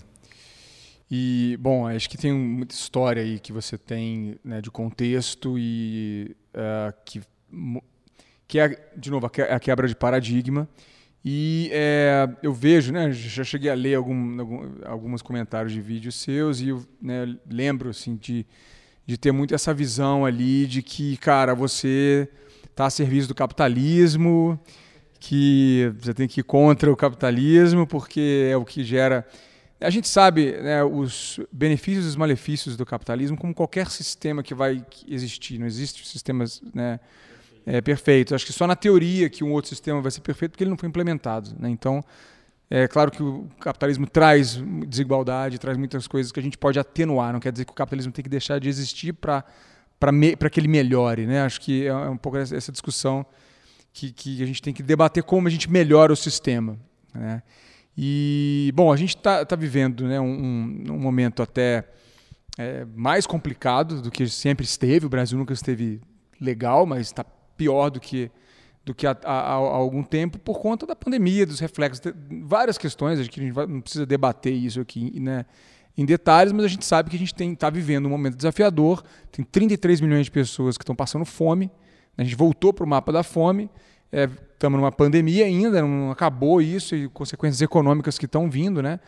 E, bom, acho que tem muita história aí que você tem né, de contexto e uh, que, que é, de novo, a quebra de paradigma. E é, eu vejo, né, já cheguei a ler algum, algum, alguns comentários de vídeos seus e eu né, lembro assim, de, de ter muito essa visão ali de que, cara, você está a serviço do capitalismo, que você tem que ir contra o capitalismo porque é o que gera a gente sabe né, os benefícios e os malefícios do capitalismo como qualquer sistema que vai existir. Não existe sistemas né, é, perfeitos. Acho que só na teoria que um outro sistema vai ser perfeito porque ele não foi implementado. Né? Então, é claro que o capitalismo traz desigualdade, traz muitas coisas que a gente pode atenuar. Não quer dizer que o capitalismo tem que deixar de existir para para que ele melhore. Né? Acho que é um pouco essa discussão que, que a gente tem que debater como a gente melhora o sistema. Né? E, bom, a gente está tá vivendo né, um, um, momento até é, mais complicado do que sempre esteve. O Brasil nunca esteve legal, mas está pior do que, do que há, há, há, algum tempo por conta da pandemia, dos reflexos. Várias questões, que a gente vai, não precisa debater isso aqui né, em detalhes, mas a gente sabe que a gente está vivendo um momento desafiador. Tem 33 milhões de pessoas que estão passando fome. A gente voltou para o mapa da fome estamos é, numa pandemia ainda, não acabou isso e consequências econômicas que estão vindo, né?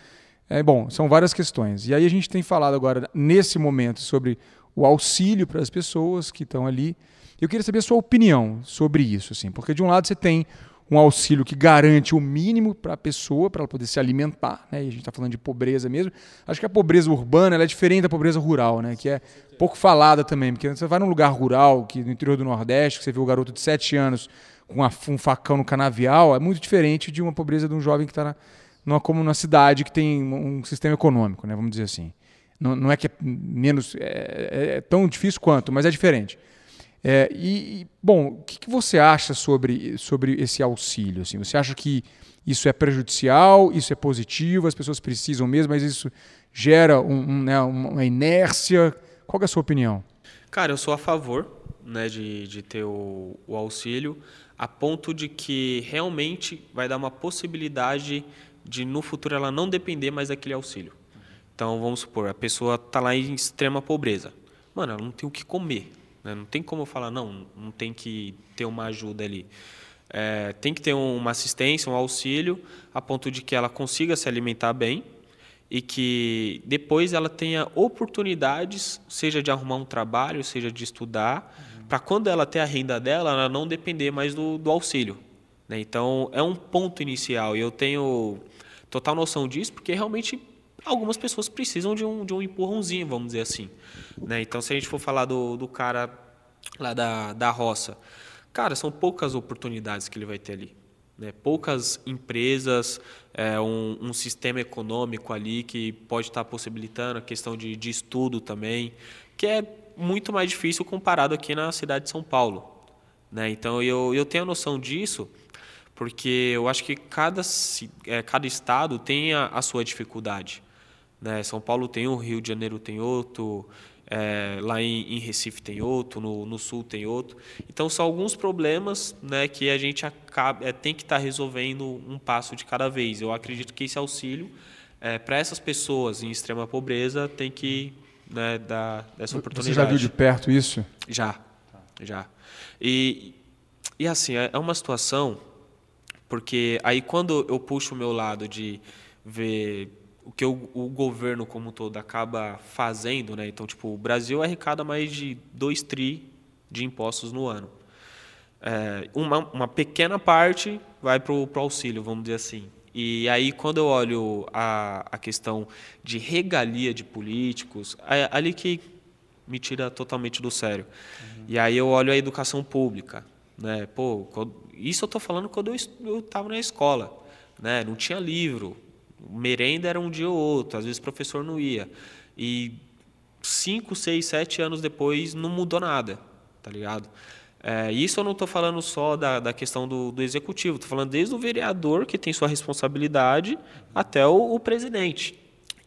É, bom, são várias questões. E aí a gente tem falado agora, nesse momento, sobre o auxílio para as pessoas que estão ali. Eu queria saber a sua opinião sobre isso, assim, porque de um lado você tem um auxílio que garante o mínimo para a pessoa, para ela poder se alimentar, né? E a gente está falando de pobreza mesmo. Acho que a pobreza urbana é diferente da pobreza rural, né? Que é pouco falada também, porque você vai num lugar rural, que no interior do Nordeste, que você vê o garoto de 7 anos com um facão no canavial é muito diferente de uma pobreza de um jovem que está numa, como numa cidade que tem um sistema econômico, né, vamos dizer assim. Não, não é que é menos é, é, é tão difícil quanto, mas é diferente. É, e, bom, o que, que, você acha sobre, sobre esse auxílio? Assim? Você acha que isso é prejudicial, isso é positivo, as pessoas precisam mesmo, mas isso gera um, um, né, uma inércia? Qual é a sua opinião? Cara, eu sou a favor né, de, de ter o, o auxílio a ponto de que realmente vai dar uma possibilidade de no futuro ela não depender mais daquele auxílio. Então vamos supor, a pessoa está lá em extrema pobreza. Mano, ela não tem o que comer. Né? Não tem como falar, não, não tem que ter uma ajuda ali. É, tem que ter uma assistência, um auxílio, a ponto de que ela consiga se alimentar bem e que depois ela tenha oportunidades, seja de arrumar um trabalho, seja de estudar, para quando ela ter a renda dela, ela não depender mais do, do auxílio. Né? Então, é um ponto inicial e eu tenho total noção disso, porque realmente algumas pessoas precisam de um, de um empurrãozinho, vamos dizer assim. Né? Então, se a gente for falar do, do cara lá da, da roça, cara, são poucas oportunidades que ele vai ter ali. Né? Poucas empresas, é, um, um, sistema econômico ali que pode estar possibilitando a questão de, de estudo também, que é muito mais difícil comparado aqui na cidade de São Paulo. Né? Então eu, eu tenho a noção disso, porque eu acho que cada, é, cada estado tem a, a sua dificuldade. Né? São Paulo tem um, Rio de Janeiro tem outro, é, lá em, em, Recife tem outro, no, no, Sul tem outro. Então são alguns problemas né, que a gente acaba, é, tem que estar tá resolvendo um passo de cada vez. Eu acredito que esse auxílio é, para essas pessoas em extrema pobreza tem que né, dar essa oportunidade. Você já viu de perto isso? Já, já. E, e assim, é, é uma situação, porque aí quando eu puxo o meu lado de ver o que o, o, governo como um todo acaba fazendo, né? Então, tipo, o Brasil arrecada mais de 2 tri de impostos no ano. É, uma, uma pequena parte vai para o auxílio, vamos dizer assim. E aí, quando eu olho a, a questão de regalia de políticos, é ali que me tira totalmente do sério. Uhum. E aí eu olho a educação pública. Né? Pô, isso eu estou falando quando eu estava na escola. Né? Não tinha livro. Merenda era um dia ou outro. Às vezes o professor não ia. E cinco, seis, sete anos depois não mudou nada. Tá ligado? É, isso eu não estou falando só da, da questão do, do executivo. Estou falando desde o vereador, que tem sua responsabilidade, até o, o presidente.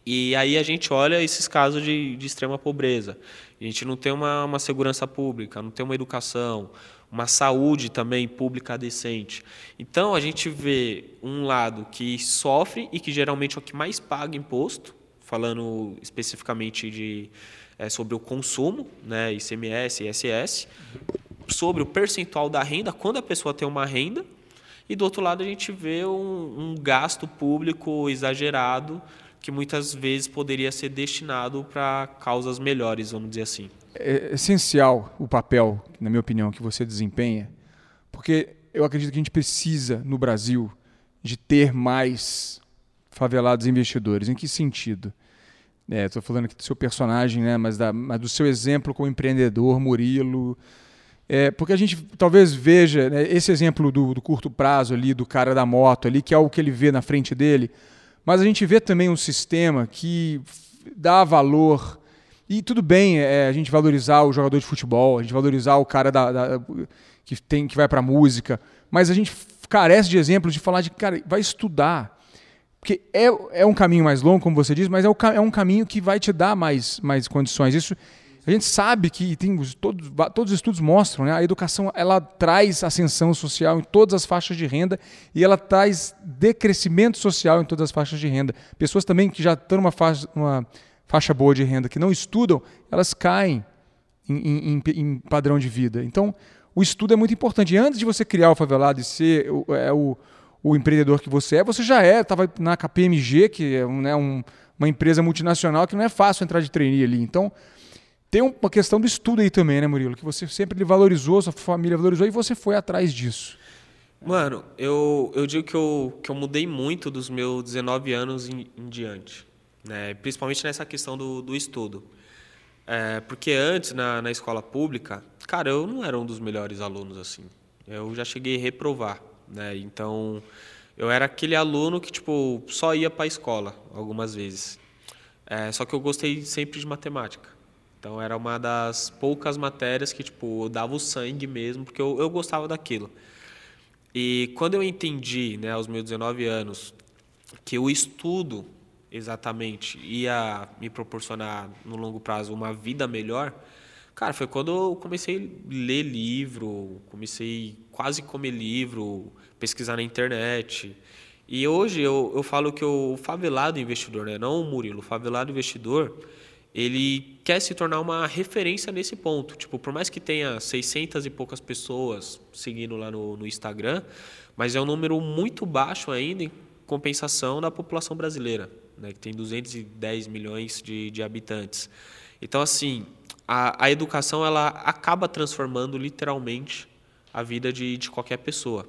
E aí a gente olha esses casos de, de extrema pobreza. A gente não tem uma, uma segurança pública, não tem uma educação, uma saúde também pública decente. Então a gente vê um lado que sofre e que geralmente é o que mais paga imposto, falando especificamente de, é, sobre o consumo, né, ICMS, ISS, sobre o percentual da renda, quando a pessoa tem uma renda, e do outro lado a gente vê um, um gasto público exagerado que muitas vezes poderia ser destinado para causas melhores, vamos dizer assim. É essencial o papel, na minha opinião, que você desempenha, porque eu acredito que a gente precisa, no Brasil, de ter mais favelados investidores. Em que sentido? Estou é, falando aqui do seu personagem, né, mas, da, mas, do seu exemplo como empreendedor, Murilo. É, porque a gente talvez veja né, esse exemplo do, do curto prazo ali, do cara da moto ali, que é o que ele vê na frente dele mas a gente vê também um sistema que dá valor. E tudo bem é, a gente valorizar o jogador de futebol, a gente valorizar o cara da, da que, tem, que vai para música, mas a gente carece de exemplos de falar de, cara, vai estudar. Porque é, é um caminho mais longo, como você diz, mas é, o, é um caminho que vai te dar mais, mais condições. Isso a gente sabe que tem todos, todos os estudos mostram, né? A educação ela traz ascensão social em todas as faixas de renda e ela traz decrescimento social em todas as faixas de renda. Pessoas também que já estão numa faixa, faixa boa de renda, que não estudam, elas caem em, em, em, padrão de vida. Então, o estudo é muito importante. E antes de você criar o favelado e ser o, é, o, o empreendedor que você é, você já é, estava na KPMG, que é né, um, uma empresa multinacional que não é fácil entrar de trainee ali. Então, tem uma questão do estudo aí também, né, Murilo? Que você sempre valorizou, sua família valorizou e você foi atrás disso. Mano, eu, eu digo que eu, que eu mudei muito dos meus 19 anos em, em diante. Né? Principalmente nessa questão do, do estudo. É, porque antes, na, na escola pública, cara, eu não era um dos melhores alunos assim. Eu já cheguei a reprovar. Né? Então, eu era aquele aluno que tipo, só ia para a escola algumas vezes. É, só que eu gostei sempre de matemática. Então era uma das poucas matérias que tipo eu dava o sangue mesmo, porque eu, eu gostava daquilo. E quando eu entendi, né, aos meus 19 anos, que o estudo exatamente ia me proporcionar no longo prazo uma vida melhor, cara, foi quando eu comecei a ler livro, comecei quase comer livro, pesquisar na internet. E hoje eu, eu falo que o favelado investidor, né, não o Murilo, o favelado investidor, ele quer se tornar uma referência nesse ponto. Tipo, por mais que tenha 600 e poucas pessoas seguindo lá no, no Instagram, mas é um número muito baixo ainda em compensação da população brasileira, né, que tem 210 milhões de, de habitantes. Então, assim, a, a educação ela acaba transformando literalmente a vida de, de qualquer pessoa.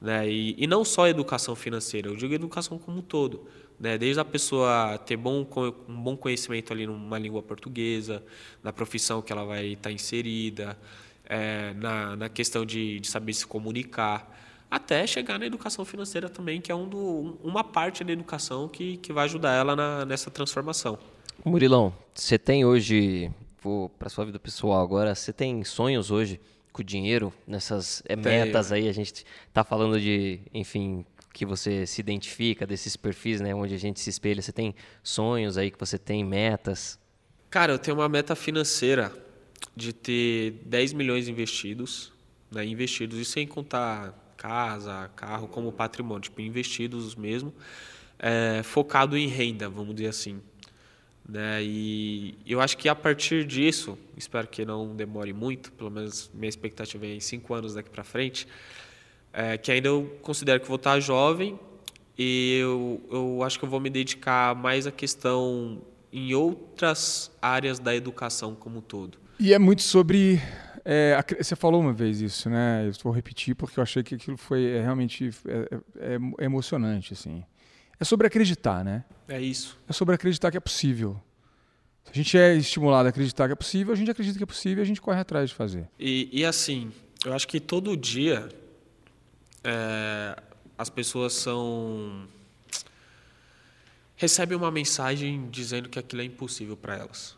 Né? E, e não só educação financeira, eu digo educação como um todo. Né? Desde a pessoa ter bom, um bom conhecimento ali numa língua portuguesa, na profissão que ela vai estar inserida, é, na, na questão de, de saber se comunicar, até chegar na educação financeira também, que é um do, uma parte da educação que, que vai ajudar ela na, nessa transformação. Murilão, você tem hoje, vou para sua vida pessoal agora, você tem sonhos hoje com o dinheiro, nessas é, metas aí, a gente está falando de, enfim, que você se identifica, desses perfis, né, onde a gente se espelha, você tem sonhos aí que você tem, metas? Cara, eu tenho uma meta financeira de ter 10 milhões investidos, né, investidos, e sem contar casa, carro como patrimônio, tipo, investidos mesmo, é, focado em renda, vamos dizer assim. Né? E eu acho que a partir disso, espero que não demore muito, pelo menos minha expectativa é em cinco anos daqui para frente, é, que ainda eu considero que vou estar jovem e eu, eu acho que eu vou me dedicar mais à questão em outras áreas da educação como um todo. E é muito sobre. É, você falou uma vez isso, né? Eu vou repetir porque eu achei que aquilo foi é, realmente é, é, é emocionante, assim. É sobre acreditar, né? É isso. É sobre acreditar que é possível. Se a gente é estimulado a acreditar que é possível, a gente acredita que é possível e a gente corre atrás de fazer. E, e assim, eu acho que todo dia é, as pessoas são recebem uma mensagem dizendo que aquilo é impossível para elas.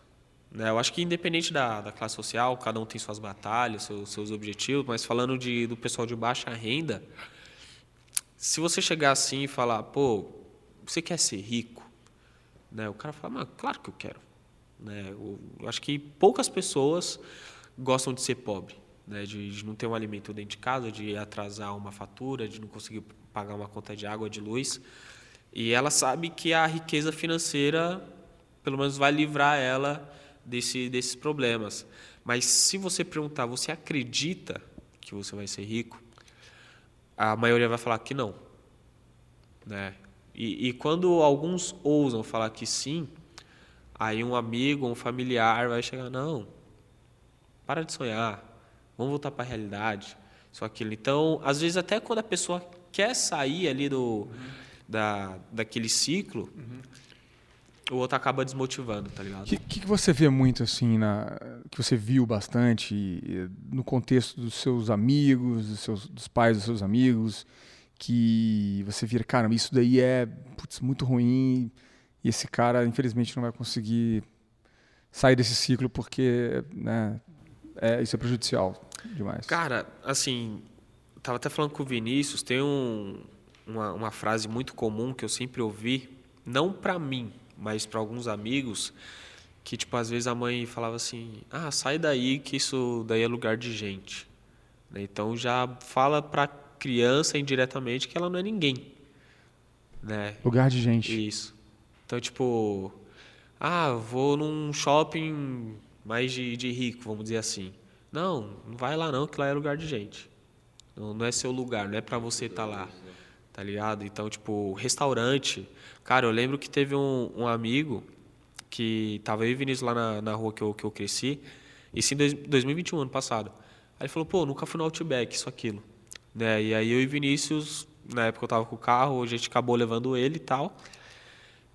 Né? Eu acho que independente da, da, classe social, cada um tem suas batalhas, seus, seus objetivos, mas falando de, do pessoal de baixa renda, se você chegar assim e falar, pô, você quer ser rico? Né? O cara fala, claro que eu quero. Né? Eu, eu acho que poucas pessoas gostam de ser pobre, né? de, de não ter um alimento dentro de casa, de atrasar uma fatura, de não conseguir pagar uma conta de água, de luz. E ela sabe que a riqueza financeira, pelo menos, vai livrar ela desse, desses problemas. Mas se você perguntar, você acredita que você vai ser rico? A maioria vai falar que não. Né? E, e quando alguns ousam falar que sim, aí um amigo, um familiar vai chegar, não, para de sonhar, vamos voltar para a realidade, isso aquilo. Então, às vezes até quando a pessoa quer sair ali do, uhum. da, daquele ciclo, uhum o outro acaba desmotivando, tá ligado? O que, que, você vê muito assim, na, que você viu bastante no contexto dos seus amigos, dos, seus, dos pais dos seus amigos, que você vira, cara, isso daí é putz, muito ruim e esse cara, infelizmente, não vai conseguir sair desse ciclo porque né, é, isso é prejudicial demais. Cara, assim, tava até falando com o Vinícius, tem um, uma, uma frase muito comum que eu sempre ouvi, não para mim, mas para alguns amigos que tipo às vezes a mãe falava assim ah sai daí que isso daí é lugar de gente né? então já fala para criança indiretamente que ela não é ninguém né? Lugar de gente. Isso. Então tipo ah vou num shopping mais de, de rico vamos dizer assim. Não não vai lá não que lá é lugar de gente. Não, não é seu lugar não é para você estar tá lá tá ligado então tipo restaurante Cara, eu lembro que teve um, um amigo que tava eu e Vinícius lá na, na rua que eu, que eu cresci, isso em dois, 2021, ano passado. Aí ele falou, pô, nunca fui no Outback, isso, aquilo. Né? E aí eu e Vinícius, na época eu tava com o carro, a gente acabou levando ele e tal.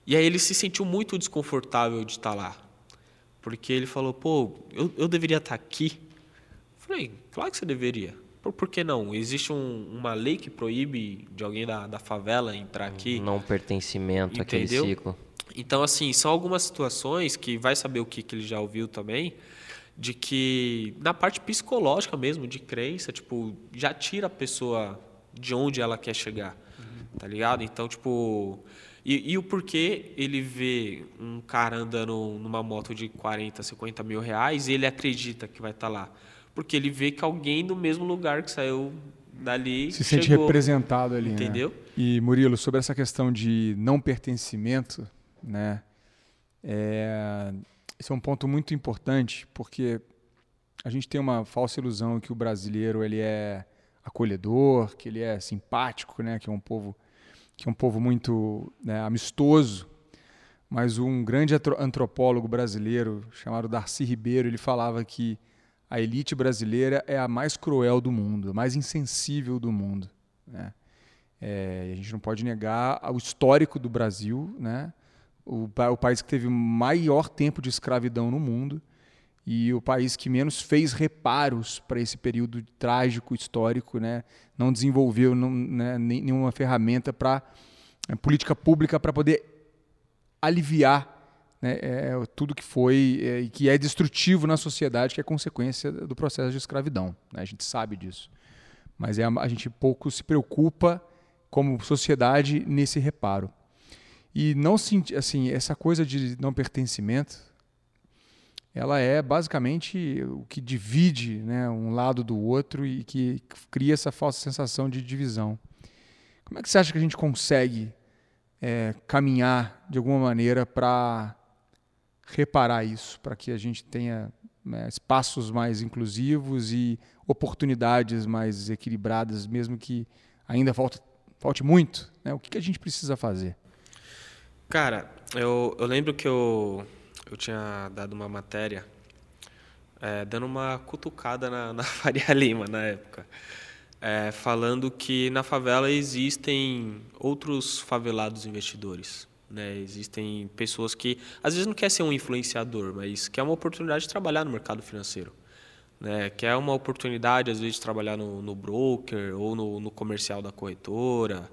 E aí ele se sentiu muito desconfortável de estar tá lá. Porque ele falou, pô, eu, eu deveria estar tá aqui? Eu falei, claro que você deveria. Por, por que não? Existe um, uma lei que proíbe de alguém da, da favela entrar aqui? Não pertencimento àquele ciclo. Então, assim, são algumas situações que vai saber o que, que ele já ouviu também, de que na parte psicológica mesmo, de crença, tipo, já tira a pessoa de onde ela quer chegar, uhum. tá ligado? Então, tipo... E, e, o porquê ele vê um cara andando numa moto de 40, 50 mil reais e ele acredita que vai estar tá lá? Porque ele vê que alguém do mesmo lugar que saiu dali se sente representado ali, né? entendeu? Né? E Murilo, sobre essa questão de não pertencimento, né? É, esse é um ponto muito importante porque a gente tem uma falsa ilusão que o brasileiro ele é acolhedor, que ele é simpático, né? Que é um povo que é um povo muito né, amistoso. Mas um grande antropólogo brasileiro chamado Darcy Ribeiro ele falava que a elite brasileira é a mais cruel do mundo, a mais insensível do mundo. Né? É, a gente não pode negar o histórico do Brasil, né? o, o país que teve maior tempo de escravidão no mundo e o país que menos fez reparos para esse período trágico histórico, né? não desenvolveu não, né, nenhuma ferramenta para é, política pública para poder aliviar né, é, tudo que foi é, e que é destrutivo na sociedade, que é consequência do processo de escravidão. Né? A gente sabe disso. Mas é, a gente pouco se preocupa como sociedade nesse reparo. E não assim, essa coisa de não pertencimento, ela é basicamente o que divide né, um lado do outro e que cria essa falsa sensação de divisão. Como é que você acha que a gente consegue é, caminhar de alguma maneira para reparar isso, para que a gente tenha né, espaços mais inclusivos e oportunidades mais equilibradas, mesmo que ainda falte, falte muito? Né? O que, que a gente precisa fazer? Cara, eu, eu lembro que eu, eu tinha dado uma matéria é, dando uma cutucada na, na Faria Lima na época. É, falando que na favela existem outros favelados investidores. Né? Existem pessoas que, às vezes, não quer ser um influenciador, mas quer uma oportunidade de trabalhar no mercado financeiro. Né? Quer uma oportunidade, às vezes, de trabalhar no, no broker ou no, no comercial da corretora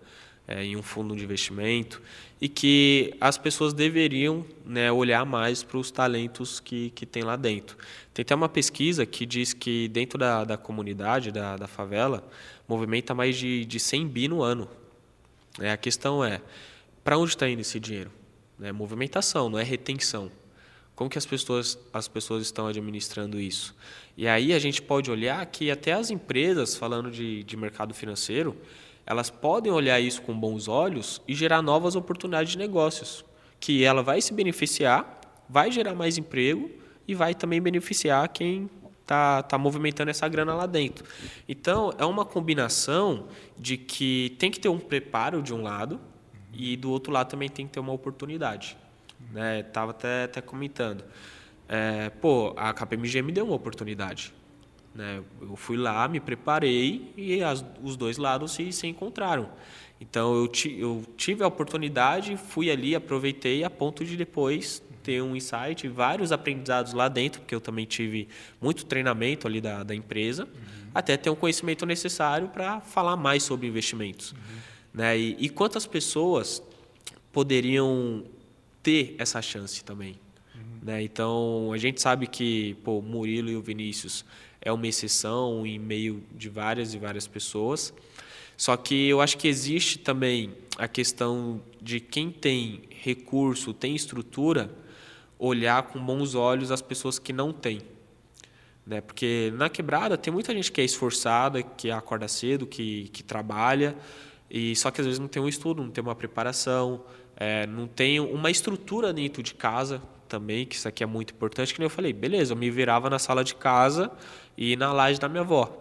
é, em um fundo de investimento e que as pessoas deveriam né, olhar mais para os talentos que, que tem lá dentro. Tem até uma pesquisa que diz que dentro da, da comunidade, da, da favela, movimenta mais de, de 100 bi no ano. É, a questão é, para onde está indo esse dinheiro? É movimentação, não é retenção. Como que as pessoas, as pessoas estão administrando isso? E aí a gente pode olhar que até as empresas, falando de, de mercado financeiro, elas podem olhar isso com bons olhos e gerar novas oportunidades de negócios, que ela vai se beneficiar, vai gerar mais emprego e vai também beneficiar quem está tá movimentando essa grana lá dentro. Então, é uma combinação de que tem que ter um preparo de um lado e do outro lado também tem que ter uma oportunidade. Né? Tava até, até comentando. É, pô, a KPMG me deu uma oportunidade. Né? Eu fui lá, me preparei e as, os dois lados se, se encontraram. Então eu, ti, eu tive a oportunidade, fui ali, aproveitei a ponto de depois ter um insight, vários aprendizados lá dentro, porque eu também tive muito treinamento ali da, da empresa, uhum. até ter um conhecimento necessário para falar mais sobre investimentos. Uhum. Né? E, e, quantas pessoas poderiam ter essa chance também? Uhum. Né? Então a gente sabe que pô, o Murilo e o Vinícius é uma exceção em meio de várias e várias pessoas. Só que eu acho que existe também a questão de quem tem recurso, tem estrutura, olhar com bons olhos as pessoas que não têm. Né? Porque na quebrada tem muita gente que é esforçada, que acorda cedo, que, que trabalha, e só que às vezes não tem um estudo, não tem uma preparação, é, não tem uma estrutura dentro de casa também, que isso aqui é muito importante, que nem eu falei, beleza, eu me virava na sala de casa e na laje da minha avó.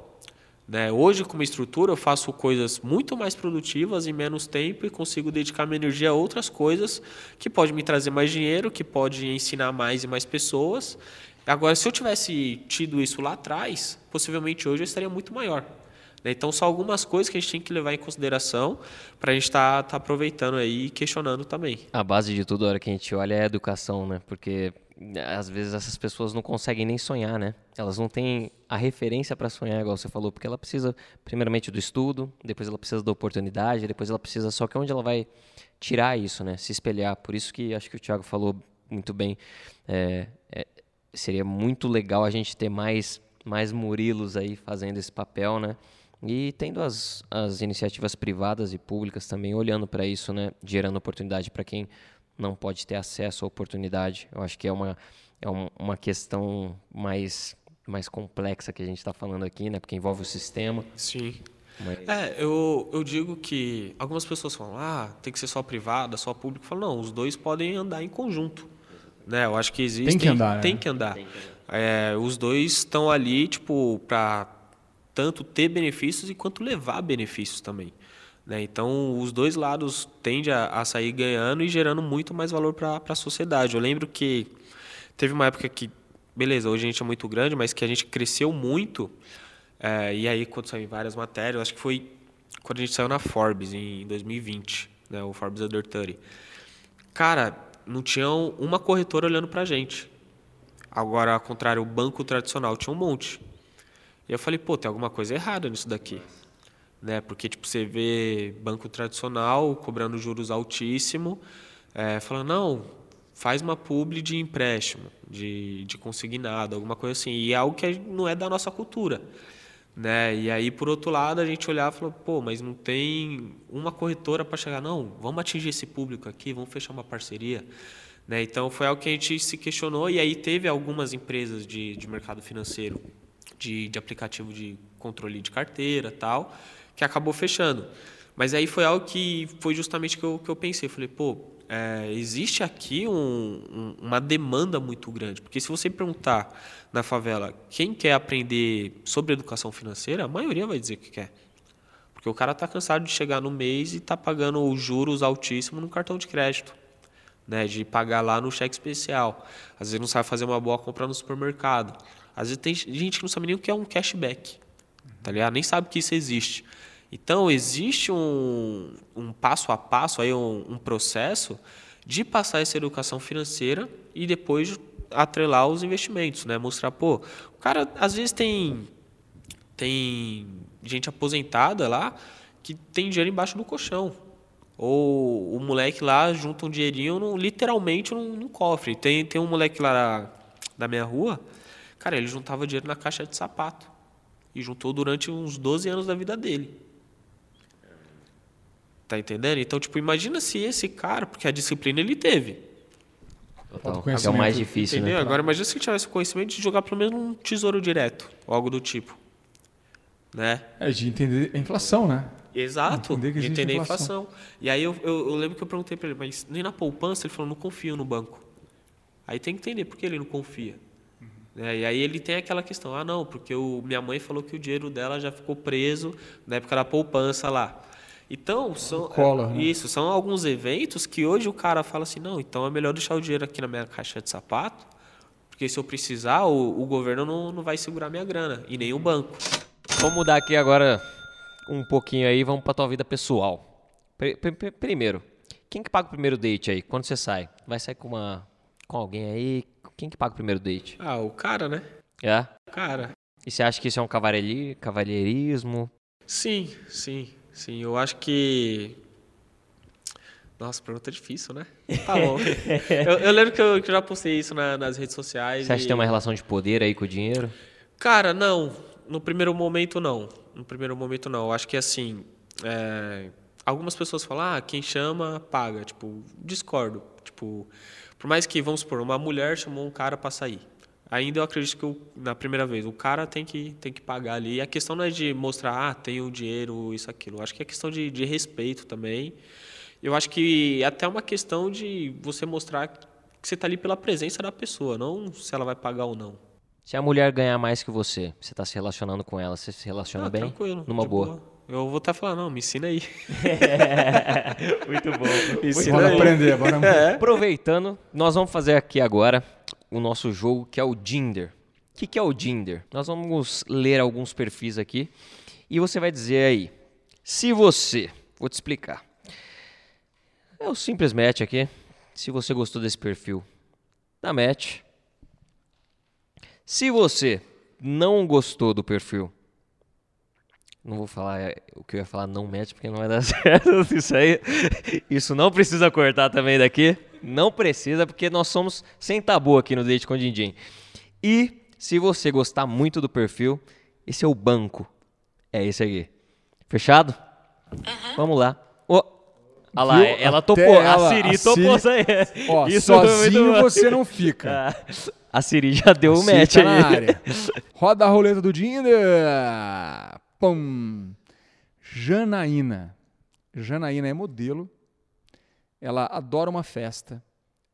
Né? Hoje, com uma estrutura, eu faço coisas muito mais produtivas em menos tempo e consigo dedicar minha energia a outras coisas que pode me trazer mais dinheiro, que pode ensinar mais e mais pessoas. Agora, se eu tivesse tido isso lá atrás, possivelmente hoje eu estaria muito maior. Né? Então, são algumas coisas que a gente tem que levar em consideração para a gente estar tá, tá aproveitando aí e questionando também. A base de tudo, a hora que a gente olha, é a educação, né? Porque às vezes essas pessoas não conseguem nem sonhar, né? Elas não têm a referência para sonhar, igual você falou, porque ela precisa, primeiramente, do estudo, depois ela precisa da oportunidade, depois ela precisa só que onde ela vai tirar isso, né? Se espelhar. Por isso que acho que o Thiago falou muito bem. É, é, seria muito legal a gente ter mais, mais Murilos aí fazendo esse papel, né? E tendo as, as iniciativas privadas e públicas também olhando para isso, né? Gerando oportunidade para quem não pode ter acesso à oportunidade. Eu acho que é uma, é uma questão mais, mais complexa que a gente está falando aqui, né? Porque envolve o sistema. Sim. Mas... É, eu, eu digo que algumas pessoas falam, ah, tem que ser só privada, só público. Eu falo, não, os dois podem andar em conjunto. Né? Eu acho que existe. Tem que andar. Tem né? que andar. Tem que andar. É, os dois estão ali, tipo, para tanto ter benefícios e quanto levar benefícios também. Né? Então, os dois lados tendem a, a, sair ganhando e gerando muito mais valor para a sociedade. Eu lembro que teve uma época que, beleza, hoje a gente é muito grande, mas que a gente cresceu muito. É, e aí, quando saiu várias matérias, acho que foi quando a gente saiu na Forbes em 2020, né, o Forbes Under 30. Cara, não tinha uma corretora olhando pra gente. Agora, ao contrário, o banco tradicional tinha um monte. E eu falei, pô, tem alguma coisa errada nisso daqui. Né? Porque, tipo, você vê banco tradicional cobrando juros altíssimos, é, falando, não, faz uma publi de empréstimo, de, de consignado, alguma coisa assim. E é algo que não é da nossa cultura. Né? E aí, por outro lado, a gente olhava e falou, pô, mas não tem uma corretora para chegar, não, vamos atingir esse público aqui, vamos fechar uma parceria. Né? Então, foi algo que a gente se questionou e aí teve algumas empresas de, de mercado financeiro, de, de aplicativo de controle de carteira tal, que acabou fechando. Mas aí foi algo que foi justamente que eu, que eu pensei, falei, pô, é, existe aqui um, um, uma demanda muito grande. Porque se você perguntar na favela quem quer aprender sobre educação financeira, a maioria vai dizer que quer. Porque o cara está cansado de chegar no mês e está pagando os juros altíssimos no cartão de crédito. Né, de pagar lá no cheque especial. Às vezes não sabe fazer uma boa compra no supermercado. Às vezes tem gente que não sabe nem o que é um cashback. Tá ligado? Nem sabe que isso existe. Então, existe um, um passo a passo, aí um, um, processo de passar essa educação financeira e depois atrelar os investimentos, né? Mostrar, pô, o cara às vezes tem, tem gente aposentada lá que tem dinheiro embaixo do colchão. Ou o moleque lá junta um dinheirinho literalmente num, cofre. Tem, tem um moleque lá da minha rua, cara, ele juntava dinheiro na caixa de sapato. E juntou durante uns 12 anos da vida dele. Tá entendendo? Então, tipo, imagina se esse cara, porque a disciplina ele teve. Total. É o mais difícil, Entendeu? né? Agora imagina se ele tivesse o conhecimento de jogar pelo menos um tesouro direto, ou algo do tipo. Né? É, de entender a inflação, né? Exato, entender de entender a inflação. E aí eu, eu, eu, lembro que eu perguntei para ele, mas nem na poupança? Ele falou, não confio no banco. Aí tem que entender por que ele não confia. Uhum. É, e aí ele tem aquela questão, ah não, porque o, minha mãe falou que o dinheiro dela já ficou preso na época da poupança lá. Então, são, Cola, né? isso, são alguns eventos que hoje o cara fala assim, não, então é melhor deixar o dinheiro aqui na minha caixa de sapato, porque se eu precisar, o, o governo não, não vai segurar minha grana, e nem o banco. Vamos mudar aqui agora um pouquinho aí, vamos para tua vida pessoal. Primeiro, quem que paga o primeiro date aí? Quando você sai? Vai sair com uma com alguém aí? Quem que paga o primeiro date? Ah, o cara, né? É? O cara. E você acha que isso é um cavalheirismo? Sim, sim. Sim, eu acho que. Nossa, pergunta difícil, né? Tá bom. eu, eu, lembro que eu, que eu já postei isso na, nas redes sociais. Você acha e... que tem uma relação de poder aí com o dinheiro? Cara, não. No primeiro momento, não. No primeiro momento, não. Eu acho que assim. É... Algumas pessoas falam, ah, quem chama, paga. Tipo, discordo. Tipo, por mais que, vamos supor, uma mulher chamou um cara para sair ainda eu acredito que na primeira vez o cara tem que, tem que pagar ali. E a questão não é de mostrar, ah, tenho dinheiro, isso, aquilo. Eu acho que é questão de, de respeito também. Eu acho que é até uma questão de você mostrar que você está ali pela presença da pessoa, não se ela vai pagar ou não. Se a mulher ganhar mais que você, você está se relacionando com ela, você se relaciona ah, bem? Tranquilo. Numa boa. boa. Eu vou estar falando, não, me ensina aí. Muito bom. Me ensina bora aí. aprender, bora é. Aproveitando, nós vamos fazer aqui agora o nosso jogo, que é o Dinder. O que, que é o Dinder? Nós vamos ler alguns perfis aqui e você vai dizer aí, se você, vou te explicar. É o simples match aqui. Se você gostou desse perfil, dá match. Se você não gostou do perfil, não vou falar é, o que eu ia falar não match porque não vai dar certo. Isso aí, isso não precisa cortar também daqui. Não precisa, porque nós somos sem tabu aqui no Date com Dindim. E se você gostar muito do perfil, esse é o banco. É esse aqui. Fechado? Uhum. Vamos lá. Oh. Olha lá, Viu? ela topou. Ela, a Siri a topou Siri... Ó, Isso sozinho você não fica. A Siri já deu o um match tá aí. Na área. Roda a roleta do Dinder. Pum. Janaína. Janaína é modelo ela adora uma festa,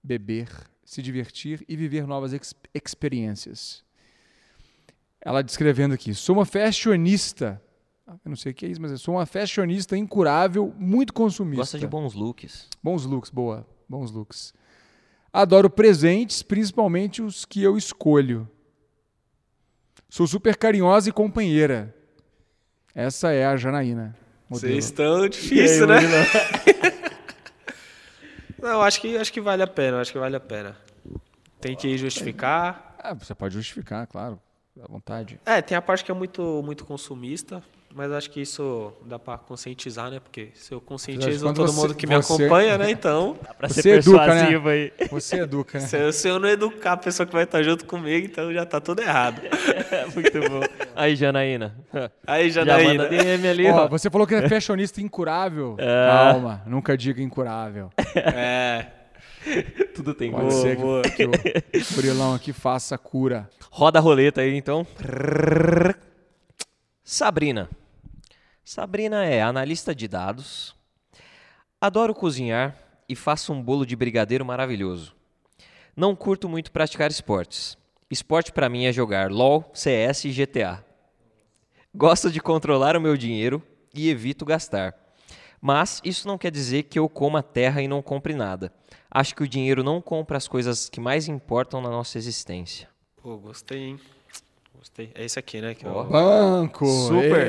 beber, se divertir e viver novas ex experiências. Ela descrevendo aqui: sou uma fashionista. Eu não sei o que é isso, mas eu sou uma fashionista incurável, muito consumista. Gosta de bons looks. Bons looks, boa. Bons looks. Adoro presentes, principalmente os que eu escolho. Sou super carinhosa e companheira. Essa é a Janaína. Vocês estão difícil, né? Não, acho que, acho que vale a pena, acho que vale a pena. Tem que justificar. Ah, você pode justificar, claro, à vontade. É, tem a parte que é muito, muito consumista, mas acho que isso dá pra conscientizar, né? Porque se eu conscientizo Quando todo você- mundo que me você- acompanha, né? Então, Dá pra Você ser educa, né? persuasivo aí. Você educa, né? se eu, se eu não educar a pessoa que vai estar junto comigo, então já tá tudo errado. Muito bom. Aí, Janaína. Aí, Já Janaína. manda DM ali, Ó, ó. você falou que é fashionista incurável. Calma, nunca diga incurável. É. Tudo tem Pode gosto. ser que, que o Burilão aqui faça a cura. Roda a roleta aí, então. Sabrina. Sabrina é analista de dados. Adoro cozinhar e faço um bolo de brigadeiro maravilhoso. Não curto muito praticar esportes. Esporte pra mim é jogar LoL, CS e GTA. Gosto de controlar o meu dinheiro e evito gastar. Mas isso não quer dizer que eu coma terra e não compre nada. Acho que o dinheiro não compra as coisas que mais importam na nossa existência. Pô, gostei, hein? Gostei. É esse aqui, né? Que eu... Banco! Super.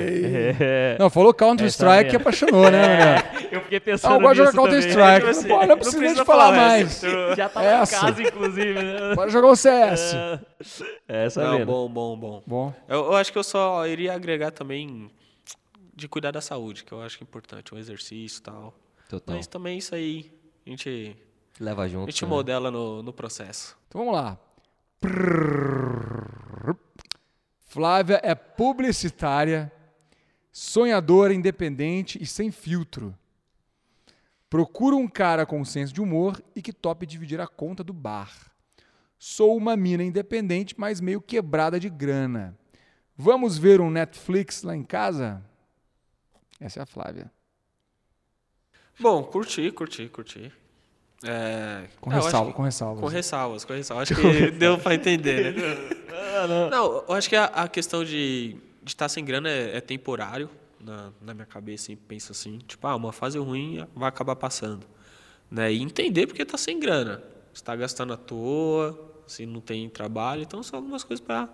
É. Não, falou Counter-Strike Essa que apaixonou, né, né? Eu fiquei Ah, pensando eu gosto de jogar também. Counter-Strike. Tipo assim, não não precisa nem de falar falar mais. essa. Já tá Essa. em casa, inclusive. Né? Bora jogar o CS. É, essa Não, mesmo. bom, bom, bom. Bom, Eu, eu acho que eu só iria agregar também de cuidar da saúde, que eu acho que é importante, um exercício e tal. Total. Mas também isso aí, a gente, Leva a junto. gente né? modela no, no processo. então vamos lá. Prrr. Flávia é publicitária, sonhadora, independente e sem filtro. Procuro um cara com senso de humor e que tope dividir a conta do bar. Sou uma mina independente, mas meio quebrada de grana. Vamos ver um Netflix lá em casa? Essa é a Flávia. Bom, curti, curti, curti. É, Com, ressalva, que- com ressalvas. Com ressalvas, com ressalvas. Acho que deu pra entender, né? Não, eu acho que a, a questão de estar sem grana é, é temporário. Na, na minha cabeça, sempre penso assim, tipo, ah, uma fase ruim vai acabar passando. Né? E entender porque tá sem grana. Você tá gastando à toa, se não tem trabalho, então são algumas coisas para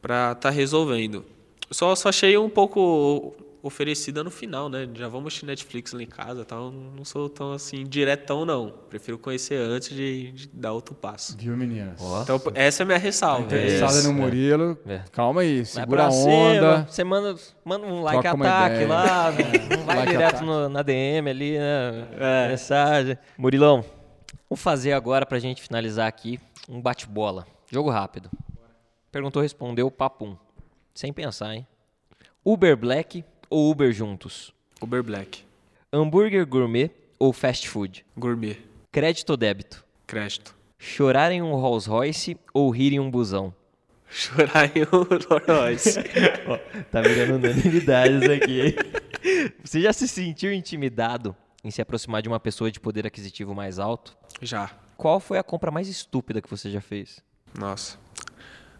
para tá resolvendo. Só, só achei um pouco oferecida no final, né? Já vamos assistir Netflix lá em casa, tal. Não sou tão assim diretão não. Prefiro conhecer antes de, de dar outro passo. Viu, meninas? Ó. Então essa é a minha ressalva. Interessada Isso, no Murilo. É. Calma aí, segura a cima, onda. Você manda, manda um like ataque lá, não não vai Like direto no- na DM ali, né? Mensagem. Murilão, vamos fazer agora pra gente finalizar aqui um bate-bola. Jogo rápido. Perguntou, respondeu, papum. Sem pensar, hein? Uber Black ou Uber juntos? Uber Black, Hambúrguer gourmet ou fast food? gourmet, Crédito ou débito? crédito. Chorar em um Rolls Royce ou rir em um busão? Chorar em um Rolls Royce. Tá virando unanimidade isso aqui. Você já se sentiu intimidado em se aproximar de uma pessoa de poder aquisitivo mais alto? Já. Qual foi a compra mais estúpida que você já fez? Nossa.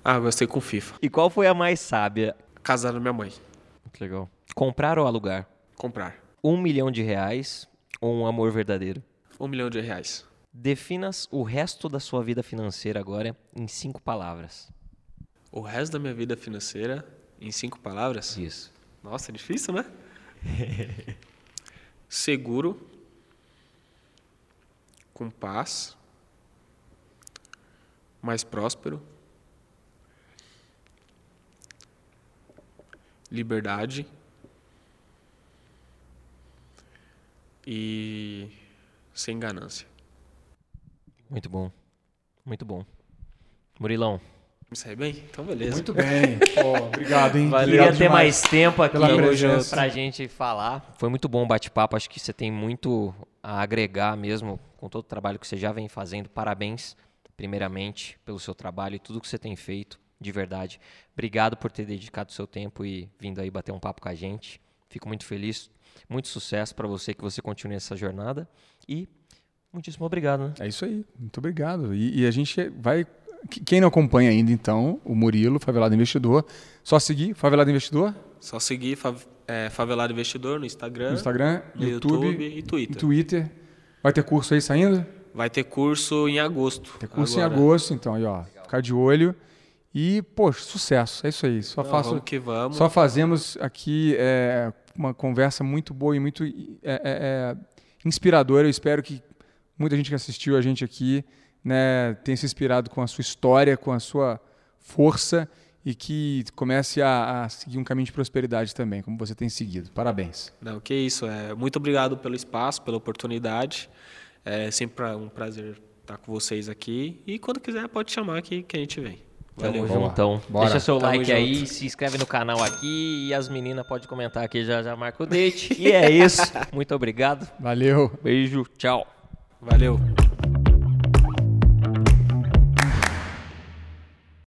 Ah, gostei com FIFA. E qual foi a mais sábia? Casar da minha mãe. Muito legal. Comprar ou alugar? Comprar. Um milhão de reais ou um amor verdadeiro? Um milhão de reais. Definas o resto da sua vida financeira agora em cinco palavras. O resto da minha vida financeira, em cinco palavras. Isso. Nossa, é difícil, né? Seguro. Com paz. Mais próspero. Liberdade. E sem ganância. Muito bom. Muito bom. Murilão, Me sai bem? Então beleza. Muito bem. Pô, obrigado, hein? Queria Obrigado ter mais tempo aqui presença. pra gente falar. Foi muito bom o bate-papo. Acho que você tem muito a agregar mesmo com todo o trabalho que você já vem fazendo. Parabéns, primeiramente, pelo seu trabalho e tudo que você tem feito, de verdade. Obrigado por ter dedicado o seu tempo e vindo aí bater um papo com a gente. Fico muito feliz. Muito sucesso pra você, que você continue essa jornada. E muitíssimo obrigado, né? É isso aí. Muito obrigado. E, e a gente vai. que- Quem não acompanha ainda, então, o Murilo, Favelado Investidor, só seguir Favelado Investidor Só seguir é, Favelado Investidor no Instagram, no Instagram, no YouTube, YouTube e e Twitter. Twitter. Vai ter curso aí saindo? Vai ter curso em agosto. Tem curso agora. em agosto, então aí, ó. Ficar de olho. E, poxa, sucesso. É isso aí. Só Não, faço. vamos que vamos. Só fazemos aqui é, uma conversa muito boa e muito é, é, é, inspiradora. Eu espero que muita gente que assistiu a gente aqui né, tenha se inspirado com a sua história, com a sua força e que comece a, a seguir um caminho de prosperidade também, como você tem seguido. Parabéns. Não, que isso. É, muito obrigado pelo espaço, pela oportunidade. É sempre um prazer estar com vocês aqui. E quando quiser, pode chamar aqui que a gente vem. Tamo Valeu. juntão. Bora. Deixa seu Tamo like junto. aí, se inscreve no canal aqui e as meninas podem comentar aqui, já já marca o date. E é isso. Muito obrigado. Valeu. Beijo, tchau. Valeu.